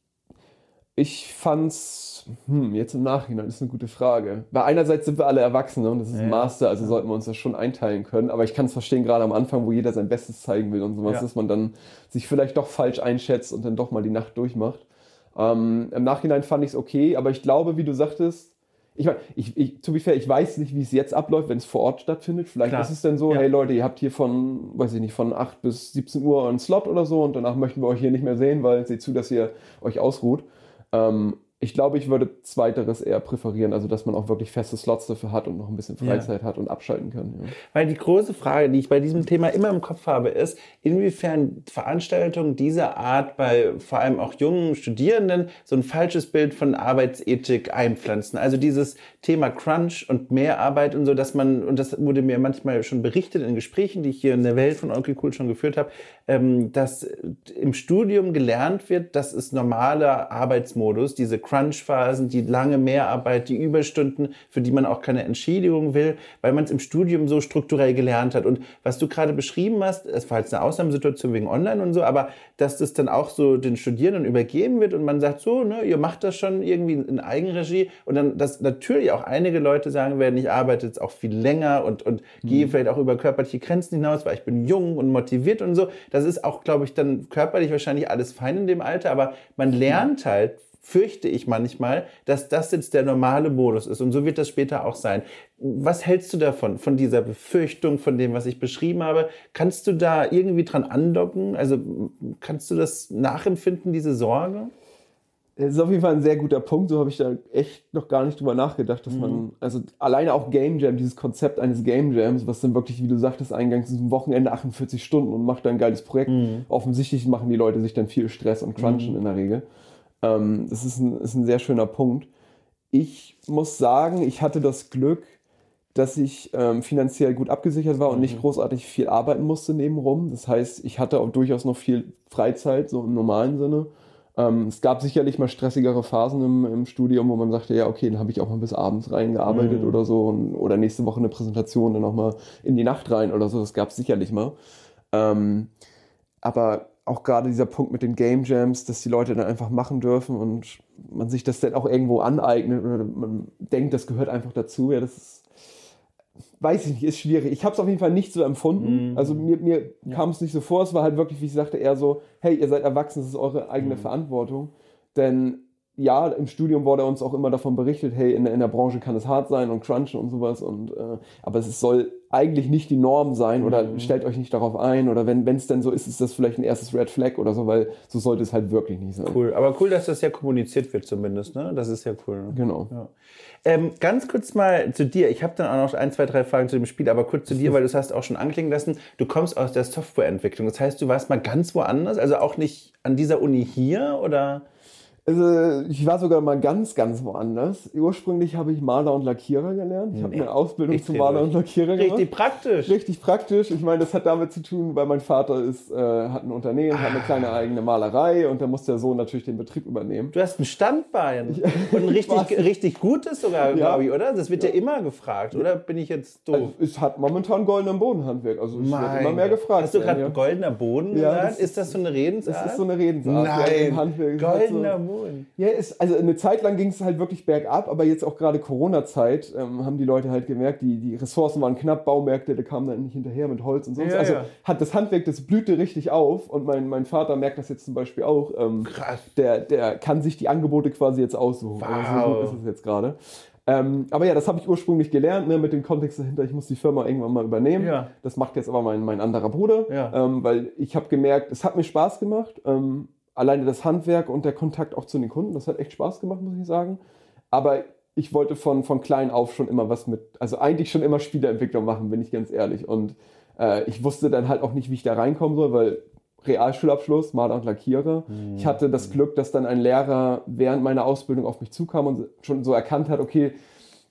ich fand's hm, jetzt im Nachhinein ist eine gute Frage. Weil einerseits sind wir alle Erwachsene und das ist ja, ein Master, also ja. sollten wir uns das schon einteilen können. Aber ich kann es verstehen, gerade am Anfang, wo jeder sein Bestes zeigen will und sowas, ja. dass man dann sich vielleicht doch falsch einschätzt und dann doch mal die Nacht durchmacht. Ähm, Im Nachhinein fand ich es okay, aber ich glaube, wie du sagtest, ich meine, ich, ich, to be fair, ich weiß nicht, wie es jetzt abläuft, wenn es vor Ort stattfindet. Vielleicht Klar. ist es dann so, ja. hey Leute, ihr habt hier von, weiß ich nicht, von 8 bis 17 Uhr einen Slot oder so und danach möchten wir euch hier nicht mehr sehen, weil seht zu, dass ihr euch ausruht. Ähm, ich glaube, ich würde zweiteres eher präferieren, also dass man auch wirklich feste Slots dafür hat und noch ein bisschen Freizeit ja. hat und abschalten kann. Ja. Weil die große Frage, die ich bei diesem Thema immer im Kopf habe, ist, inwiefern Veranstaltungen dieser Art bei vor allem auch jungen Studierenden so ein falsches Bild von Arbeitsethik einpflanzen. Also dieses Thema Crunch und Mehrarbeit und so, dass man, und das wurde mir manchmal schon berichtet in Gesprächen, die ich hier in der Welt von Onkel Cool schon geführt habe, ähm, dass im Studium gelernt wird, das ist normaler Arbeitsmodus, diese Crunch-Phasen, die lange Mehrarbeit, die Überstunden, für die man auch keine Entschädigung will, weil man es im Studium so strukturell gelernt hat. Und was du gerade beschrieben hast, es war jetzt eine Ausnahmesituation wegen Online und so, aber dass das dann auch so den Studierenden übergeben wird und man sagt so, ne, ihr macht das schon irgendwie in Eigenregie und dann, dass natürlich auch einige Leute sagen werden, ich arbeite jetzt auch viel länger und, und mhm. gehe vielleicht auch über körperliche Grenzen hinaus, weil ich bin jung und motiviert und so. Das ist auch, glaube ich, dann körperlich wahrscheinlich alles fein in dem Alter, aber man lernt halt fürchte ich manchmal, dass das jetzt der normale Modus ist. Und so wird das später auch sein. Was hältst du davon, von dieser Befürchtung, von dem, was ich beschrieben habe? Kannst du da irgendwie dran andocken? Also kannst du das nachempfinden, diese Sorge? Das ist auf jeden Fall ein sehr guter Punkt. So habe ich da echt noch gar nicht drüber nachgedacht, dass mhm. man, also alleine auch Game Jam, dieses Konzept eines Game Jams, was dann wirklich, wie du sagtest, eingangs ist ein Wochenende 48 Stunden und macht dann ein geiles Projekt. Mhm. Offensichtlich machen die Leute sich dann viel Stress und crunchen mhm. in der Regel. Ähm, das ist ein, ist ein sehr schöner Punkt. Ich muss sagen, ich hatte das Glück, dass ich ähm, finanziell gut abgesichert war und mhm. nicht großartig viel arbeiten musste nebenrum. Das heißt, ich hatte auch durchaus noch viel Freizeit, so im normalen Sinne. Ähm, es gab sicherlich mal stressigere Phasen im, im Studium, wo man sagte, ja, okay, dann habe ich auch mal bis abends reingearbeitet Mhm. oder so und, oder nächste Woche eine Präsentation dann auch mal in die Nacht rein oder so. Das gab es sicherlich mal. Ähm, aber auch gerade dieser Punkt mit den Game Jams, dass die Leute dann einfach machen dürfen und man sich das dann auch irgendwo aneignet oder man denkt, das gehört einfach dazu. Ja, das ist, weiß ich nicht, ist schwierig. Ich habe es auf jeden Fall nicht so empfunden. Mhm. Also mir, mir kam es nicht so vor. Es war halt wirklich, wie ich sagte, eher so, hey, ihr seid erwachsen, das ist eure Mhm. eigene Verantwortung. Denn ja, im Studium wurde uns auch immer davon berichtet, hey, in, der- in der Branche kann es hart sein und crunchen und sowas. Und, äh, aber es soll eigentlich nicht die Norm sein oder Mhm. stellt euch nicht darauf ein. Oder wenn es denn so ist, ist das vielleicht ein erstes Red Flag oder so, weil so sollte es halt wirklich nicht sein. Cool, aber cool, dass das ja kommuniziert wird zumindest, ne? Das ist ja cool. Genau. Ja. Ähm, ganz kurz mal zu dir. Ich habe dann auch noch ein, zwei, drei Fragen zu dem Spiel, aber kurz zu dir, weil du es hast auch schon anklingen lassen. Du kommst aus der Softwareentwicklung. Das heißt, du warst mal ganz woanders, also auch nicht an dieser Uni hier oder? Also, ich war sogar mal ganz, ganz woanders. Ursprünglich habe ich Maler und Lackierer gelernt. Ich habe eine Ausbildung Ich zum Maler und Lackierer gemacht. Richtig praktisch. Richtig praktisch. Ich meine, das hat damit zu tun, weil mein Vater ist, äh, hat ein Unternehmen, hat eine kleine eigene Malerei und da muss der Sohn natürlich den Betrieb übernehmen. Du hast ein Standbein. Und ein richtig, Was? richtig gutes sogar, Ja. glaube ich, oder? Das wird ja, immer gefragt, oder? Bin ich jetzt doof? Also, es hat momentan goldenen Bodenhandwerk. Also es wird immer mehr gefragt. Hast du gerade goldener Boden Ja, gesagt? das ist das so eine Redensart? Das ist so eine Redensart. ja, Nein, im Handwerk. Halt goldener so, Boden. Ja, ist, also eine Zeit lang ging es halt wirklich bergab, aber jetzt auch gerade Corona-Zeit ähm, haben die Leute halt gemerkt, die, die Ressourcen waren knapp, Baumärkte, da kamen dann nicht hinterher mit Holz und sonst. Ja, also ja. hat das Handwerk, das blühte richtig auf und mein, mein Vater merkt das jetzt zum Beispiel auch. Ähm, Krass. Der, der kann sich die Angebote quasi jetzt aussuchen. Also so Wow. gut ist es jetzt gerade. Ähm, aber ja, das habe ich ursprünglich gelernt, ne, mit dem Kontext dahinter, ich muss die Firma irgendwann mal übernehmen. Ja. Das macht jetzt aber mein, mein anderer Bruder, Ja. ähm, weil ich habe gemerkt, es hat mir Spaß gemacht. Ähm, alleine das Handwerk und der Kontakt auch zu den Kunden, das hat echt Spaß gemacht, muss ich sagen. Aber ich wollte von, von klein auf schon immer was mit, also eigentlich schon immer Spieleentwicklung machen, bin ich ganz ehrlich. Und äh, ich wusste dann halt auch nicht, wie ich da reinkommen soll, weil Realschulabschluss, Maler und Lackierer. Ich hatte das Glück, dass dann ein Lehrer während meiner Ausbildung auf mich zukam und schon so erkannt hat, okay,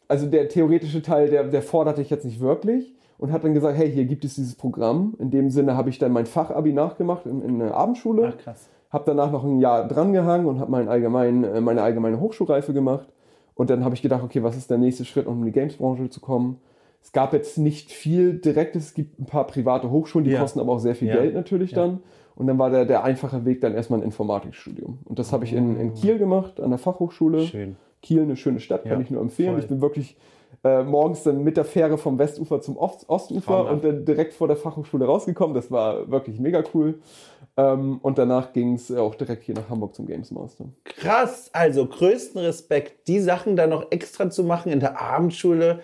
also der theoretische Teil, der, der forderte ich jetzt nicht wirklich und hat dann gesagt, hey, hier gibt es dieses Programm. In dem Sinne habe ich dann mein Fachabi nachgemacht in, in der Abendschule. Ach, krass. Habe danach noch ein Jahr drangehangen und habe mein allgemein, äh, meine allgemeine Hochschulreife gemacht. Und dann habe ich gedacht, okay, was ist der nächste Schritt, um in die Gamesbranche zu kommen? Es gab jetzt nicht viel Direktes, es gibt ein paar private Hochschulen, die Ja. kosten aber auch sehr viel Ja. Geld natürlich Ja. dann. Und dann war der, der einfache Weg dann erstmal ein Informatikstudium. Und das habe ich in, in Kiel gemacht, an der Fachhochschule. Schön. Kiel, eine schöne Stadt, kann ich nur empfehlen. voll. Ich bin wirklich äh, morgens dann mit der Fähre vom Westufer zum Ost Ostufer Traumhaft. und dann direkt vor der Fachhochschule rausgekommen. Das war wirklich mega cool. Ähm, und danach ging es auch direkt hier nach Hamburg zum Games Master. Krass, also größten Respekt, die Sachen dann noch extra zu machen in der Abendschule.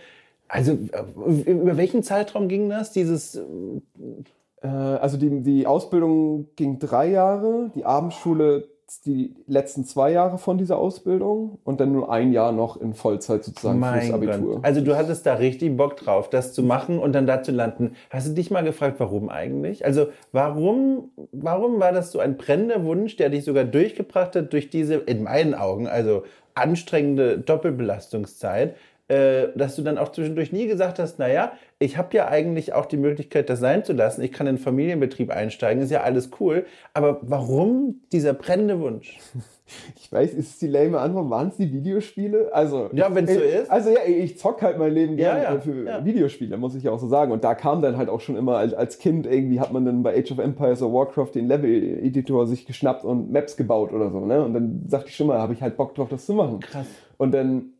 Also äh, über welchen Zeitraum ging das? Dieses äh, Äh, also die, die Ausbildung ging drei Jahre, die Abendschule die letzten zwei Jahre von dieser Ausbildung und dann nur ein Jahr noch in Vollzeit sozusagen mein fürs Abitur. Gott. Also du hattest da richtig Bock drauf, das zu machen und dann da zu landen. Hast du dich mal gefragt, warum eigentlich? Also warum, warum war das so ein brennender Wunsch, der dich sogar durchgebracht hat durch diese, in meinen Augen, also anstrengende Doppelbelastungszeit, äh, dass du dann auch zwischendurch nie gesagt hast, naja, ich habe ja eigentlich auch die Möglichkeit, das sein zu lassen. Ich kann in den Familienbetrieb einsteigen, ist ja alles cool. Aber warum dieser brennende Wunsch? Ich weiß, ist es die lame Antwort, waren es die Videospiele? Also, Ja, wenn's so äh, ist. Also ja, ich zock halt mein Leben Ja, gerne ja, äh, für ja. Videospiele, muss ich ja auch so sagen. Und da kam dann halt auch schon immer als, als Kind irgendwie hat man dann bei Age of Empires oder Warcraft den Level-Editor sich geschnappt und Maps gebaut oder so. Ne? Und dann sagte ich schon mal, habe ich halt Bock drauf, das zu machen. Krass. Und dann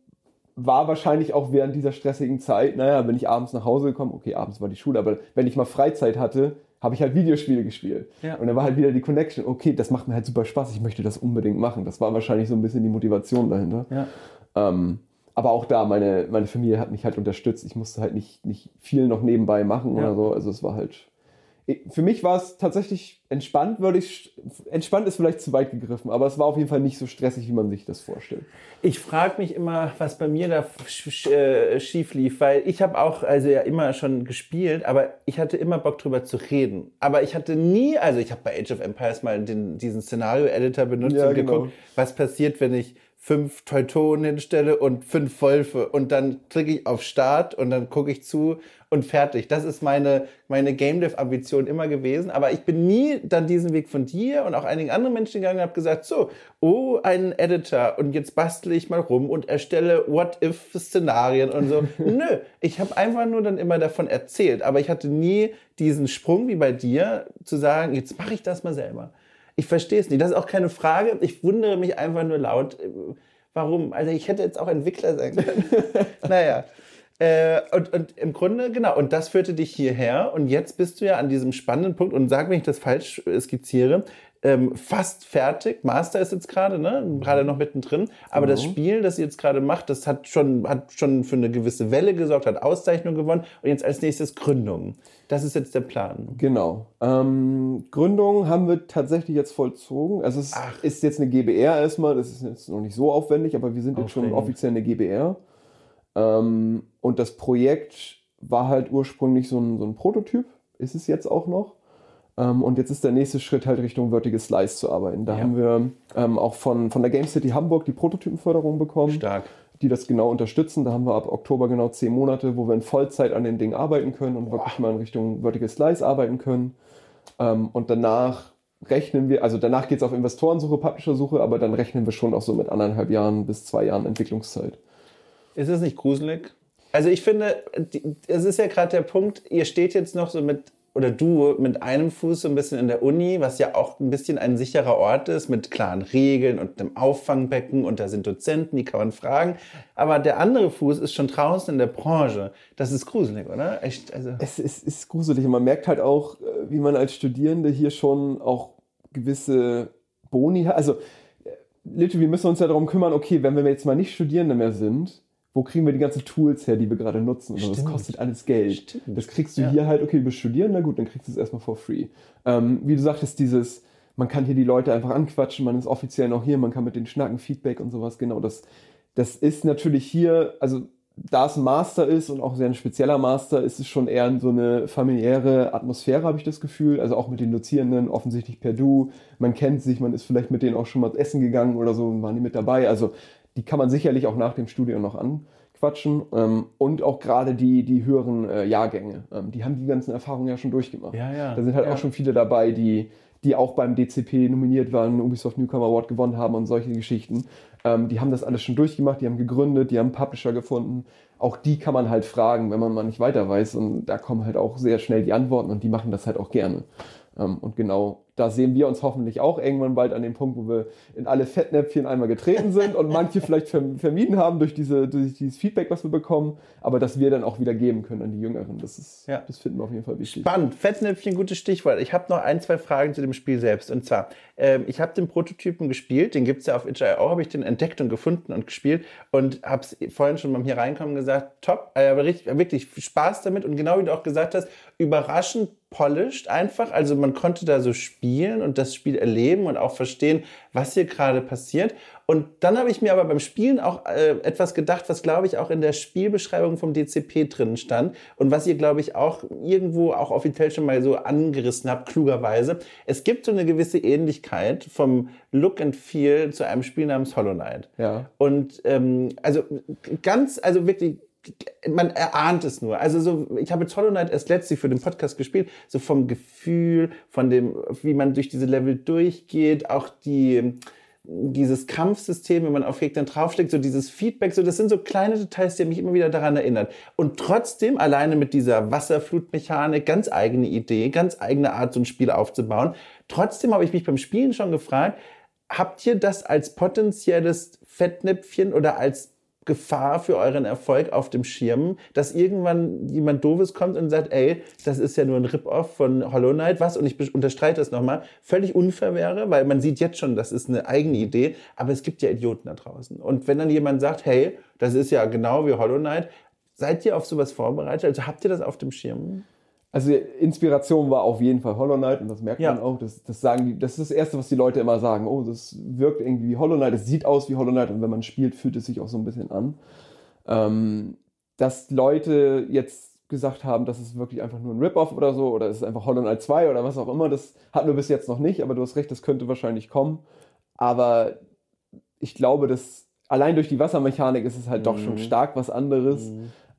war wahrscheinlich auch während dieser stressigen Zeit, naja, wenn ich abends nach Hause gekommen, okay, abends war die Schule, aber wenn ich mal Freizeit hatte, habe ich halt Videospiele gespielt. Ja. Und dann war halt wieder die Connection, okay, das macht mir halt super Spaß, ich möchte das unbedingt machen. Das war wahrscheinlich so ein bisschen die Motivation dahinter. Ja. Ähm, aber auch da, meine, meine Familie hat mich halt unterstützt. Ich musste halt nicht, nicht viel noch nebenbei machen Ja. oder so. Also es war halt. Für mich war es tatsächlich entspannt, würde ich. Entspannt ist vielleicht zu weit gegriffen, aber es war auf jeden Fall nicht so stressig, wie man sich das vorstellt. Ich frage mich immer, was bei mir da äh, schief lief, weil ich habe auch also ja immer schon gespielt, aber ich hatte immer Bock drüber zu reden. Aber ich hatte nie, also ich habe bei Age of Empires mal den, diesen Szenario-Editor benutzt Ja, und genau. geguckt, was passiert, wenn ich fünf Teutonen hinstelle und fünf Wölfe und dann klicke ich auf Start und dann gucke ich zu und fertig. Das ist meine, meine Game Dev Ambition immer gewesen. Aber ich bin nie dann diesen Weg von dir und auch einigen anderen Menschen gegangen und habe gesagt, so, oh, ein Editor und jetzt bastle ich mal rum und erstelle What-If-Szenarien und so. Nö, ich habe einfach nur dann immer davon erzählt. Aber ich hatte nie diesen Sprung wie bei dir zu sagen, jetzt mache ich das mal selber. Ich verstehe es nicht. Das ist auch keine Frage. Ich wundere mich einfach nur laut. Äh, warum? Also ich hätte jetzt auch Entwickler sein können. naja. Äh, und, und im Grunde, genau, und das führte dich hierher. Und jetzt bist du ja an diesem spannenden Punkt, und sag, wenn ich das falsch skizziere, ähm, fast fertig. Master ist jetzt gerade, ne? Gerade noch mittendrin. Aber genau. das Spiel, das ihr jetzt gerade macht, das hat schon, hat schon für eine gewisse Welle gesorgt, hat Auszeichnung gewonnen und jetzt als nächstes Gründung. Das ist jetzt der Plan. Genau. Ähm, Gründung haben wir tatsächlich jetzt vollzogen. Also es Ach. ist jetzt eine GBR erstmal, das ist jetzt noch nicht so aufwendig, aber wir sind jetzt schon offiziell eine GBR. Ähm, und das Projekt war halt ursprünglich so ein, so ein Prototyp, ist es jetzt auch noch. Ähm, und jetzt ist der nächste Schritt halt Richtung Vertical Slice zu arbeiten. Da ja. haben wir ähm, auch von, von der Game City Hamburg die Prototypenförderung bekommen. Stark. Die das genau unterstützen. Da haben wir ab Oktober genau zehn Monate, wo wir in Vollzeit an den Dingen arbeiten können und Boah. wirklich mal in Richtung Vertical Slice arbeiten können. Ähm, und danach rechnen wir, also danach geht es auf Investorensuche, Publisher-Suche, aber dann rechnen wir schon auch so mit anderthalb Jahren bis zwei Jahren Entwicklungszeit. Ist es nicht gruselig? Also ich finde, es ist ja gerade der Punkt, ihr steht jetzt noch so mit oder du mit einem Fuß so ein bisschen in der Uni, was ja auch ein bisschen ein sicherer Ort ist, mit klaren Regeln und einem Auffangbecken und da sind Dozenten, die kann man fragen. Aber der andere Fuß ist schon draußen in der Branche. Das ist gruselig, oder? Echt, also. Es ist, ist gruselig und man merkt halt auch, äh, wie man als Studierende hier schon auch gewisse Boni hat. Also, äh, literally, wir müssen uns ja darum kümmern, okay, wenn wir jetzt mal nicht Studierende mehr sind, wo kriegen wir die ganzen Tools her, die wir gerade nutzen? Und das kostet alles Geld. Stimmt. Das kriegst du ja. hier halt, okay, du bist studieren, na gut, dann kriegst du es erstmal for free. Ähm, wie du sagtest, dieses, man kann hier die Leute einfach anquatschen, man ist offiziell noch hier, man kann mit denen schnacken, Feedback und sowas, genau, das, das ist natürlich hier, also da es ein Master ist und auch sehr ein spezieller Master, ist es schon eher so eine familiäre Atmosphäre, habe ich das Gefühl. Also auch mit den Dozierenden, offensichtlich per Du. Man kennt sich, man ist vielleicht mit denen auch schon mal essen gegangen oder so waren die mit dabei. Also die kann man sicherlich auch nach dem Studium noch anquatschen. Ähm, und auch gerade die, die höheren äh, Jahrgänge, ähm, die haben die ganzen Erfahrungen ja schon durchgemacht. Ja, ja. Da sind halt ja. auch schon viele dabei, die, die auch beim DCP nominiert waren, Ubisoft Newcomer Award gewonnen haben und solche Geschichten. Ähm, die haben das alles schon durchgemacht, die haben gegründet, die haben Publisher gefunden. Auch die kann man halt fragen, wenn man mal nicht weiter weiß. Und da kommen halt auch sehr schnell die Antworten und die machen das halt auch gerne. Ähm, und genau da sehen wir uns hoffentlich auch irgendwann bald an dem Punkt, wo wir in alle Fettnäpfchen einmal getreten sind und manche vielleicht vermieden haben durch, diese, durch dieses Feedback, was wir bekommen, aber dass wir dann auch wieder geben können an die Jüngeren. Das, ist, ja. das finden wir auf jeden Fall wichtig. Spannend. Fettnäpfchen, gutes Stichwort. Ich habe noch ein, zwei Fragen zu dem Spiel selbst. Und zwar, ähm, ich habe den Prototypen gespielt, den gibt es ja auf itch.io, habe ich den entdeckt und gefunden und gespielt und habe es vorhin schon beim hier reinkommen gesagt, top, äh, aber richtig, wirklich Spaß damit und genau wie du auch gesagt hast, überraschend polished einfach. Also man konnte da so spielen und das Spiel erleben und auch verstehen, was hier gerade passiert. Und dann habe ich mir aber beim Spielen auch äh, etwas gedacht, was glaube ich auch in der Spielbeschreibung vom DCP drin stand und was ihr glaube ich auch irgendwo auch offiziell schon mal so angerissen habt, klugerweise. Es gibt so eine gewisse Ähnlichkeit vom Look and Feel zu einem Spiel namens Hollow Knight. Ja. Und ähm, also ganz, also wirklich man erahnt es nur. Also so, ich habe Hollow Knight erst letztlich für den Podcast gespielt, so vom Gefühl, von dem, wie man durch diese Level durchgeht, auch die, dieses Kampfsystem, wenn man auf Gegner draufschlägt, so dieses Feedback, so das sind so kleine Details, die mich immer wieder daran erinnern. Und trotzdem alleine mit dieser Wasserflutmechanik, ganz eigene Idee, ganz eigene Art, so ein Spiel aufzubauen. Trotzdem habe ich mich beim Spielen schon gefragt, habt ihr das als potenzielles Fettnäpfchen oder als Gefahr für euren Erfolg auf dem Schirm, dass irgendwann jemand Doofes kommt und sagt, ey, das ist ja nur ein Rip-Off von Hollow Knight, was, und ich unterstreiche das nochmal, völlig unfair wäre, weil man sieht jetzt schon, das ist eine eigene Idee, aber es gibt ja Idioten da draußen. Und wenn dann jemand sagt, hey, das ist ja genau wie Hollow Knight, seid ihr auf sowas vorbereitet? Also habt ihr das auf dem Schirm? Also Inspiration war auf jeden Fall Hollow Knight und das merkt ja. man auch. Das, das, sagen die, das ist das Erste, was die Leute immer sagen. Oh, das wirkt irgendwie wie Hollow Knight, es sieht aus wie Hollow Knight und wenn man spielt, fühlt es sich auch so ein bisschen an. Ähm, dass Leute jetzt gesagt haben, das ist wirklich einfach nur ein Rip-Off oder so oder es ist einfach Hollow Knight 2 oder was auch immer, das hatten wir bis jetzt noch nicht, aber du hast recht, das könnte wahrscheinlich kommen. Aber ich glaube, dass allein durch die Wassermechanik ist es halt doch schon stark was anderes.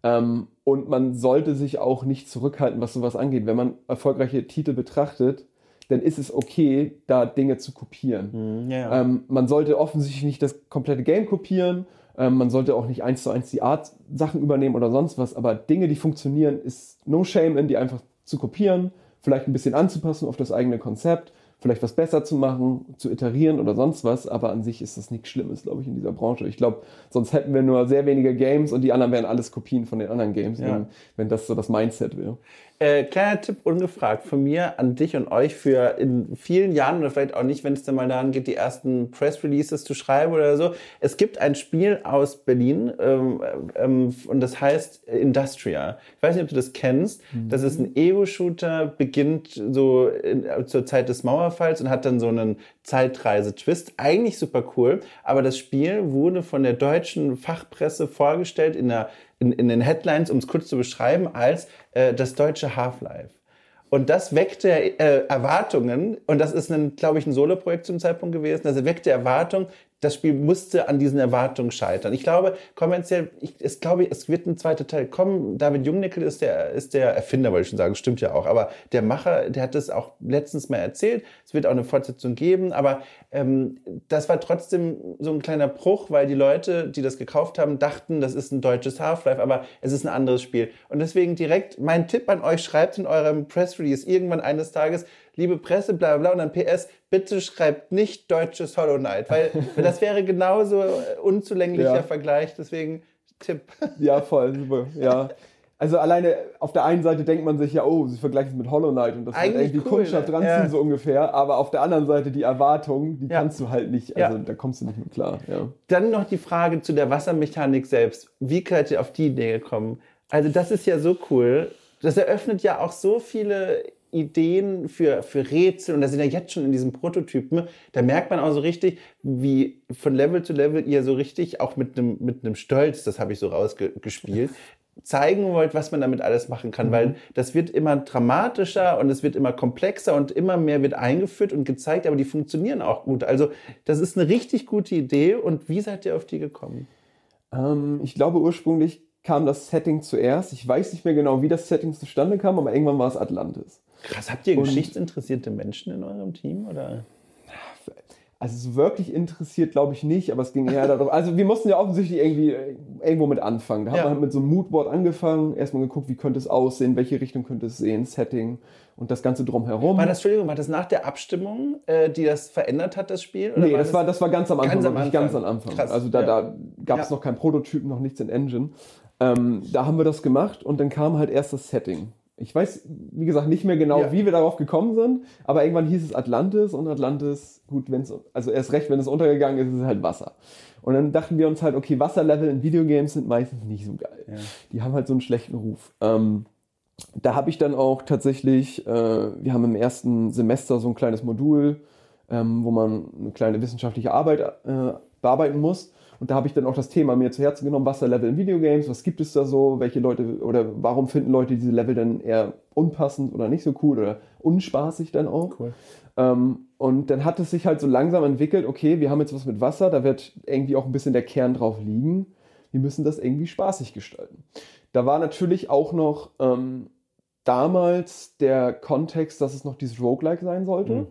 Ähm, und man sollte sich auch nicht zurückhalten, was sowas angeht. Wenn man erfolgreiche Titel betrachtet, dann ist es okay, da Dinge zu kopieren. Ja, ja. Ähm, man sollte offensichtlich nicht das komplette Game kopieren. Ähm, man sollte auch nicht eins zu eins die Art Sachen übernehmen oder sonst was. Aber Dinge, die funktionieren, ist no shame in, die einfach zu kopieren, vielleicht ein bisschen anzupassen auf das eigene Konzept, vielleicht was besser zu machen, zu iterieren oder sonst was. Aber an sich ist das nichts Schlimmes, glaube ich, in dieser Branche. Ich glaube, sonst hätten wir nur sehr wenige Games und die anderen wären alles Kopien von den anderen Games, Ja. wenn, wenn das so das Mindset wäre. Äh, kleiner Tipp ungefragt von mir an dich und euch für in vielen Jahren oder vielleicht auch nicht, wenn es dann mal daran geht, die ersten Press Releases zu schreiben oder so. Es gibt ein Spiel aus Berlin ähm, ähm, und das heißt Industria. Ich weiß nicht, ob du das kennst. Das ist ein Ego-Shooter, beginnt so in, zur Zeit des Mauerfalls und hat dann so einen Zeitreise-Twist. Eigentlich super cool, aber das Spiel wurde von der deutschen Fachpresse vorgestellt in, der, in, in den Headlines, um es kurz zu beschreiben, als äh, das deutsche Half-Life. Und das weckte äh, Erwartungen, und das ist, glaube ich, ein Solo-Projekt zum Zeitpunkt gewesen, das weckte Erwartungen, das Spiel musste an diesen Erwartungen scheitern. Ich glaube, kommerziell, ich es glaube, es wird ein zweiter Teil kommen. David Jungnickel ist der, ist der Erfinder, wollte ich schon sagen, stimmt ja auch. Aber der Macher, der hat das auch letztens mal erzählt. Es wird auch eine Fortsetzung geben. Aber ähm, das war trotzdem so ein kleiner Bruch, weil die Leute, die das gekauft haben, dachten, das ist ein deutsches Half-Life, aber es ist ein anderes Spiel. Und deswegen direkt mein Tipp an euch, schreibt in eurem Press Release irgendwann eines Tages, liebe Presse, bla bla, bla, und dann PS, bitte schreibt nicht deutsches Hollow Knight, weil das wäre genauso äh, unzulänglicher Ja. Vergleich, deswegen Tipp. Ja, voll, super. Ja. Also alleine auf der einen Seite denkt man sich ja, oh, sie vergleichen es mit Hollow Knight und das wird Eigentlich irgendwie cool, Kundschaft ne? dranziehen, Ja. so ungefähr. Aber auf der anderen Seite die Erwartung, die Ja. kannst du halt nicht, also Ja. da kommst du nicht mit klar. Dann noch die Frage zu der Wassermechanik selbst. Wie seid ihr auf die Idee gekommen? Also das ist ja so cool. Das eröffnet ja auch so viele Ideen für, für Rätsel und da sind ja jetzt schon in diesen Prototypen. Da merkt man auch so richtig, wie von Level zu Level ihr so richtig auch mit einem mit einem Stolz, das habe ich so rausgespielt, zeigen wollt, was man damit alles machen kann, weil das wird immer dramatischer und es wird immer komplexer und immer mehr wird eingeführt und gezeigt, aber die funktionieren auch gut. Also das ist eine richtig gute Idee und wie seid ihr auf die gekommen? Ähm, ich glaube, ursprünglich kam das Setting zuerst. Ich weiß nicht mehr genau, wie das Setting zustande kam, aber irgendwann war es Atlantis. Krass, habt ihr Und- geschichtsinteressierte Menschen in eurem Team oder? Also so wirklich interessiert, glaube ich nicht, aber es ging eher darum. Also wir mussten ja offensichtlich irgendwie äh, irgendwo mit anfangen. Da Ja. haben wir mit so einem Moodboard angefangen, erstmal geguckt, wie könnte es aussehen, welche Richtung könnte es sehen, Setting und das Ganze drumherum. War das, Entschuldigung, war das nach der Abstimmung, äh, die das verändert hat, das Spiel? Oder Nee, das war, das war ganz am Anfang, Ganz am Anfang. ganz am Anfang. Krass, Also da, ja. da gab es Ja. noch keinen Prototypen, noch nichts in Engine. Ähm, da haben wir das gemacht und dann kam halt erst das Setting. Ich weiß, wie gesagt, nicht mehr genau, Ja. wie wir darauf gekommen sind, aber irgendwann hieß es Atlantis und Atlantis, gut, wenn es, also erst recht, wenn es untergegangen ist, ist es halt Wasser. Und dann dachten wir uns halt, okay, Wasserlevel in Videogames sind meistens nicht so geil. Ja. Die haben halt so einen schlechten Ruf. Ähm, da habe ich dann auch tatsächlich, äh, wir haben im ersten Semester so ein kleines Modul, ähm, wo man eine kleine wissenschaftliche Arbeit äh, bearbeiten muss. Und da habe ich dann auch das Thema mir zu Herzen genommen, Wasserlevel in Videogames, was gibt es da so, welche Leute oder warum finden Leute diese Level dann eher unpassend oder nicht so cool oder unspaßig dann auch. Cool. Ähm, und dann hat es sich halt so langsam entwickelt, okay, wir haben jetzt was mit Wasser, da wird irgendwie auch ein bisschen der Kern drauf liegen. Wir müssen das irgendwie spaßig gestalten. Da war natürlich auch noch ähm, damals der Kontext, dass es noch dieses Roguelike sein sollte.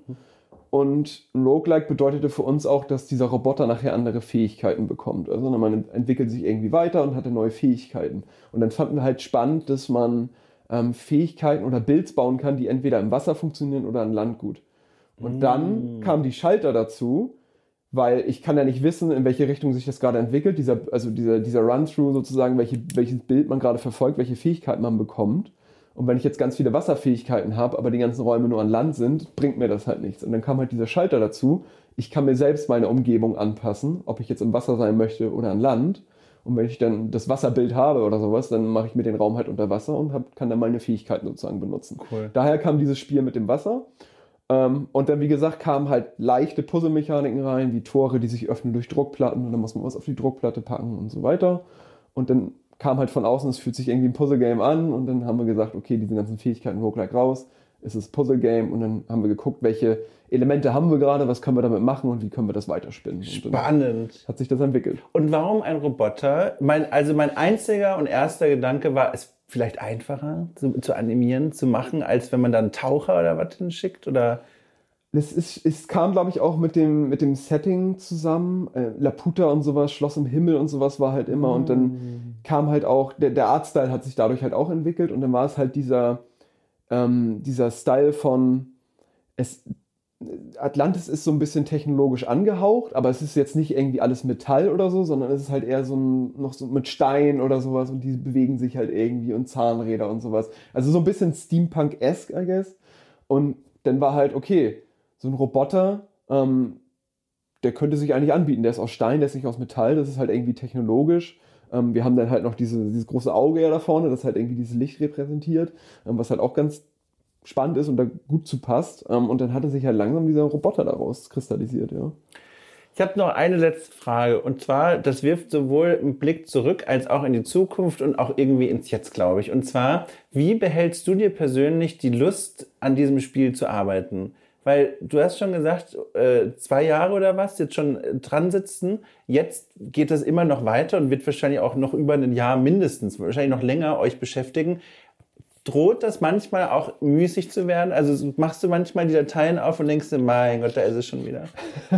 Und ein Roguelike bedeutete für uns auch, dass dieser Roboter nachher andere Fähigkeiten bekommt. Also man entwickelt sich irgendwie weiter und hatte neue Fähigkeiten. Und dann fanden wir halt spannend, dass man ähm, Fähigkeiten oder Builds bauen kann, die entweder im Wasser funktionieren oder an Land gut. Und dann kamen die Schalter dazu, weil ich kann ja nicht wissen, in welche Richtung sich das gerade entwickelt, dieser, also dieser, dieser Run-Through sozusagen, welche, welches Bild man gerade verfolgt, welche Fähigkeiten man bekommt. Und wenn ich jetzt ganz viele Wasserfähigkeiten habe, aber die ganzen Räume nur an Land sind, bringt mir das halt nichts. Und dann kam halt dieser Schalter dazu. Ich kann mir selbst meine Umgebung anpassen, ob ich jetzt im Wasser sein möchte oder an Land. Und wenn ich dann das Wasserbild habe oder sowas, dann mache ich mir den Raum halt unter Wasser und hab, kann dann meine Fähigkeiten sozusagen benutzen. Cool. Daher kam dieses Spiel mit dem Wasser. Ähm, und dann, wie gesagt, kamen halt leichte Puzzlemechaniken rein, wie Tore, die sich öffnen durch Druckplatten und dann muss man was auf die Druckplatte packen und so weiter. Und dann kam halt von außen, es fühlt sich irgendwie ein Puzzlegame an und dann haben wir gesagt, okay, diese ganzen Fähigkeiten Roguelike raus. ist es Puzzle-Game und dann haben wir geguckt, welche Elemente haben wir gerade, was können wir damit machen und wie können wir das weiterspinnen. Spannend. Hat sich das entwickelt. Und warum ein Roboter? Mein, also mein einziger und erster Gedanke war, es vielleicht einfacher zu, zu animieren, zu machen, als wenn man dann Taucher oder was hinschickt oder es, ist, es kam, glaube ich, auch mit dem, mit dem Setting zusammen. Äh, Laputa und sowas, Schloss im Himmel und sowas war halt immer. Mm. Und dann mm. kam halt auch, der, der Artstyle hat sich dadurch halt auch entwickelt. Und dann war es halt dieser, ähm, dieser Style von, es, Atlantis ist so ein bisschen technologisch angehaucht, aber es ist jetzt nicht irgendwie alles Metall oder so, sondern es ist halt eher so ein, noch so mit Stein oder sowas und die bewegen sich halt irgendwie und Zahnräder und sowas. Also so ein bisschen Steampunk-esque, I guess. Und dann war halt, okay, so ein Roboter, ähm, der könnte sich eigentlich anbieten. Der ist aus Stein, der ist nicht aus Metall, das ist halt irgendwie technologisch. Ähm, wir haben dann halt noch diese, dieses große Auge ja da vorne, das halt irgendwie dieses Licht repräsentiert, ähm, was halt auch ganz spannend ist und da gut zu passt. Ähm, und dann hatte sich halt langsam dieser Roboter daraus kristallisiert, ja. Ich habe noch eine letzte Frage und zwar, das wirft sowohl einen Blick zurück als auch in die Zukunft und auch irgendwie ins Jetzt, glaube ich. Und zwar, wie behältst du dir persönlich die Lust, an diesem Spiel zu arbeiten? Weil du hast schon gesagt, äh, zwei Jahre oder was, jetzt schon äh, dran sitzen. Jetzt geht das immer noch weiter und wird wahrscheinlich auch noch über ein Jahr mindestens, wahrscheinlich noch länger euch beschäftigen. Droht das manchmal auch müßig zu werden? Also machst du manchmal die Dateien auf und denkst dir, mein Gott, da ist es schon wieder.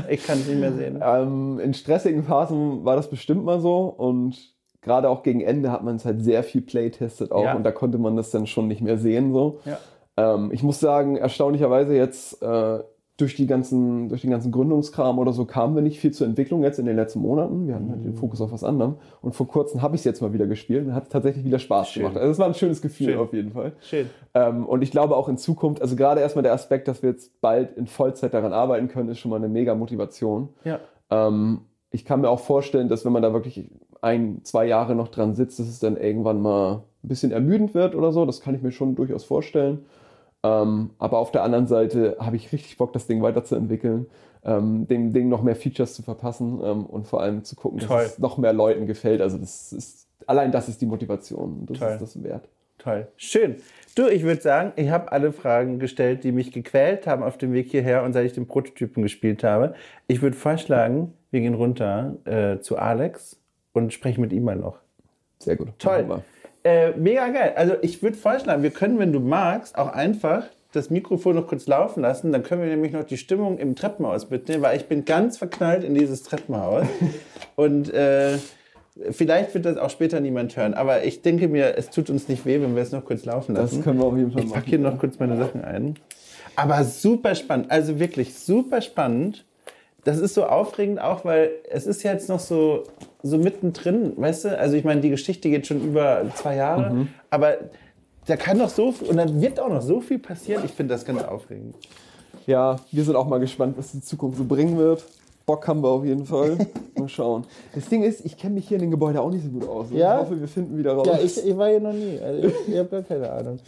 Ich kann es nicht mehr sehen. ähm, in stressigen Phasen war das bestimmt mal so und gerade auch gegen Ende hat man es halt sehr viel playtestet auch ja. und da konnte man das dann schon nicht mehr sehen so. Ja. Ähm, ich muss sagen, erstaunlicherweise jetzt äh, durch, die ganzen, durch den ganzen Gründungskram oder so kamen wir nicht viel zur Entwicklung jetzt in den letzten Monaten. Wir hatten halt den Fokus auf was anderem. Und vor kurzem habe ich es jetzt mal wieder gespielt und hat tatsächlich wieder Spaß Schön. gemacht. Also es war ein schönes Gefühl Schön. auf jeden Fall. Schön. Ähm, und ich glaube auch in Zukunft, also gerade erstmal der Aspekt, dass wir jetzt bald in Vollzeit daran arbeiten können, ist schon mal eine mega Motivation. Ja. Ähm, ich kann mir auch vorstellen, dass wenn man da wirklich ein, zwei Jahre noch dran sitzt, dass es dann irgendwann mal ein bisschen ermüdend wird oder so. Das kann ich mir schon durchaus vorstellen. Ähm, aber auf der anderen Seite habe ich richtig Bock, das Ding weiterzuentwickeln, ähm, dem Ding noch mehr Features zu verpassen ähm, und vor allem zu gucken, Toll. dass es noch mehr Leuten gefällt. Also das ist allein das ist die Motivation. Das Toll. ist das wert. Toll. Schön. Du, ich würde sagen, ich habe alle Fragen gestellt, die mich gequält haben auf dem Weg hierher und seit ich den Prototypen gespielt habe. Ich würde vorschlagen, wir gehen runter äh, zu Alex und sprechen mit ihm mal noch. Sehr gut. Toll. Äh, mega geil. Also ich würde vorschlagen, wir können, wenn du magst, auch einfach das Mikrofon noch kurz laufen lassen. Dann können wir nämlich noch die Stimmung im Treppenhaus mitnehmen, weil ich bin ganz verknallt in dieses Treppenhaus. Und äh, vielleicht wird das auch später niemand hören. Aber ich denke mir, es tut uns nicht weh, wenn wir es noch kurz laufen lassen. Das können wir auf jeden Fall machen. Ich packe hier noch kurz meine Sachen ein. Aber super spannend. Also wirklich super spannend das ist so aufregend auch, weil es ist jetzt noch so, so mittendrin, weißt du? Also ich meine, die Geschichte geht schon über zwei Jahre, mhm. aber da kann noch so viel, und dann wird auch noch so viel passieren. Ich finde das ganz aufregend. Ja, wir sind auch mal gespannt, was die Zukunft so bringen wird. Bock haben wir auf jeden Fall. Mal schauen. Das Ding ist, ich kenne mich hier in dem Gebäude auch nicht so gut aus. Ja? Ich hoffe, wir finden wieder raus. Ja, ich, ich war hier noch nie. Also ich, ich habe gar keine Ahnung.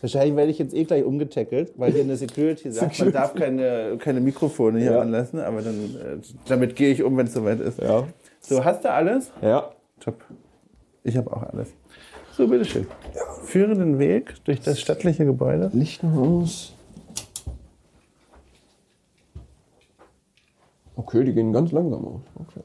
Wahrscheinlich werde ich jetzt eh gleich umgetackelt, weil hier eine Security sagt, man darf keine, keine Mikrofone hier ja. anlassen, aber dann, äh, damit gehe ich um, wenn es soweit ist. Ja. So, hast du alles? Ja. Top. Ich habe auch alles. So, bitteschön. Ja. Führe den Weg durch das stattliche Gebäude. Lichtenhaus. Okay, die gehen ganz langsam aus. Okay.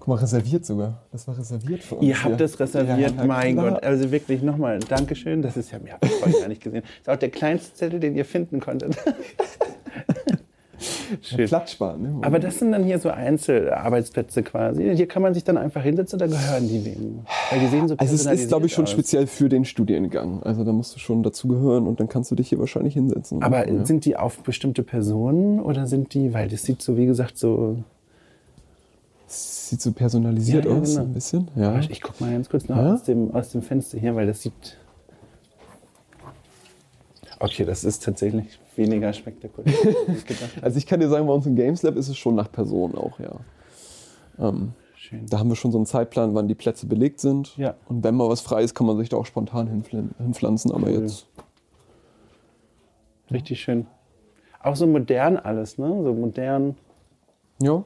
Guck mal, reserviert sogar. Das war reserviert für uns. Ihr habt das reserviert, ja, mein klar. Gott. Also wirklich nochmal Dankeschön. Das ist ja, mir habe ich vorhin gar nicht gesehen. Das ist auch der kleinste Zettel, den ihr finden konntet. Schön. Ne? Aber das sind dann hier so Einzelarbeitsplätze quasi. Hier kann man sich dann einfach hinsetzen oder gehören die wem? Weil die sehen so Also es ist, glaube ich, schon aus. speziell für den Studiengang. Also da musst du schon dazugehören und dann kannst du dich hier wahrscheinlich hinsetzen. Aber ja. sind die auf bestimmte Personen oder sind die, weil das sieht so, wie gesagt, so sieht so personalisiert ja, ja, aus, genau. ein bisschen. Ja. Ich, ich guck mal ganz kurz noch ja? aus, dem, aus dem Fenster hier, weil das sieht. Okay, das ist tatsächlich weniger spektakulär. also ich kann dir sagen, bei uns im Games Lab ist es schon nach Person auch, ja. Ähm, Schön. Da haben wir schon so einen Zeitplan, wann die Plätze belegt sind. Ja. Und wenn mal was frei ist, kann man sich da auch spontan hinpflanzen. Aber cool. jetzt. Richtig schön. Auch so modern alles, ne? So modern. Ja.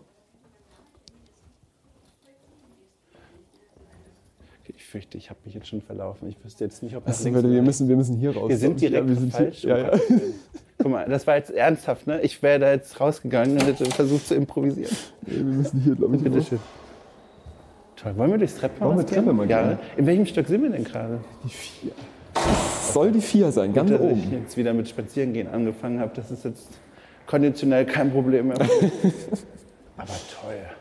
Fürchte, ich habe mich jetzt schon verlaufen. Ich wüsste jetzt nicht, ob das links wir, müssen, wir müssen hier raus. Wir sind direkt ja, wir sind falsch. Hier, ja, ja. Guck mal, das war jetzt ernsthaft, ne? Ich wäre da jetzt rausgegangen und hätte versucht zu improvisieren. Wir müssen hier, glaube ich, Bitte schön. Toll. Wollen wir durchs Treppenhaus Wollen wir? Treppe mal ja. gehen? In welchem Stück sind wir denn gerade? Die vier. Das soll die vier sein, ganz Dass oben. ich jetzt wieder mit Spazierengehen angefangen habe, das ist jetzt konditionell kein Problem mehr. Aber toll.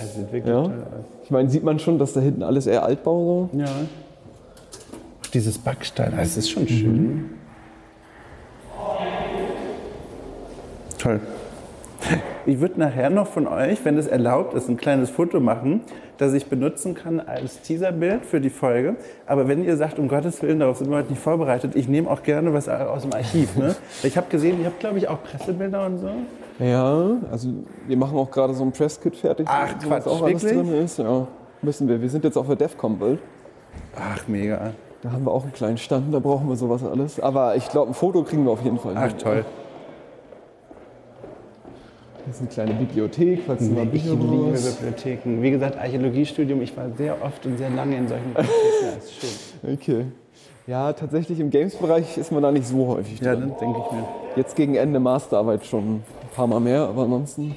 Das sieht wirklich Ja. toll aus. Ich meine, sieht man schon, dass da hinten alles eher Altbau so. Ja. Auch dieses Backstein, das ist schon schön. Toll. Ich würde nachher noch von euch, wenn es erlaubt ist, ein kleines Foto machen, das ich benutzen kann als Teaserbild für die Folge. Aber wenn ihr sagt, um Gottes Willen, darauf sind wir heute nicht vorbereitet, ich nehme auch gerne was aus dem Archiv. Ne? Ich habe gesehen, ihr habt, glaube ich, auch Pressebilder und so. Ja, also wir machen auch gerade so ein Presskit fertig. Ach, wo was Quatsch, auch alles drin ist. Ja, müssen wir. Wir sind jetzt auf der DEFCON-Bild. Ach, mega. Da haben wir auch einen kleinen Stand, da brauchen wir sowas alles. Aber ich glaube, ein Foto kriegen wir auf jeden Fall. Ach, hin. toll. Das ist eine kleine Bibliothek, falls du mal Ich Bücher liebe brauchst. Bibliotheken. Wie gesagt, Archäologiestudium, ich war sehr oft und sehr lange in solchen Bibliotheken. Das ist schön. Okay. Ja, tatsächlich im Games-Bereich ist man da nicht so häufig Ja, drin. dann denke ich mir. Jetzt gegen Ende Masterarbeit schon ein paar Mal mehr, aber ansonsten.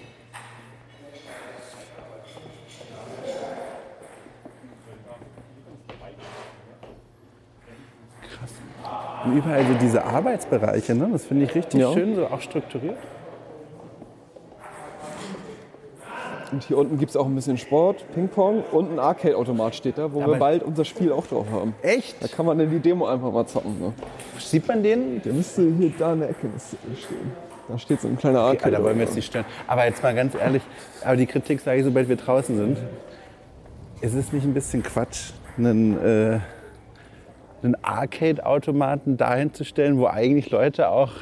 Und überall so diese Arbeitsbereiche, ne? das finde ich richtig Ja. schön, so auch strukturiert. Und hier unten gibt es auch ein bisschen Sport, Ping-Pong und ein Arcade-Automat steht da, wo Aber- wir bald unser Spiel auch drauf haben. Echt? Da kann man in die Demo einfach mal zocken. Ne? Sieht man den? Der müsste hier da in der Ecke stehen. Da steht so ein kleiner Arcade. da wollen wir jetzt nicht stören. Aber jetzt mal ganz ehrlich, aber die Kritik sage ich, sobald wir draußen sind. Ist es nicht ein bisschen Quatsch, einen, äh, einen Arcade-Automaten dahin zu stellen, wo eigentlich Leute auch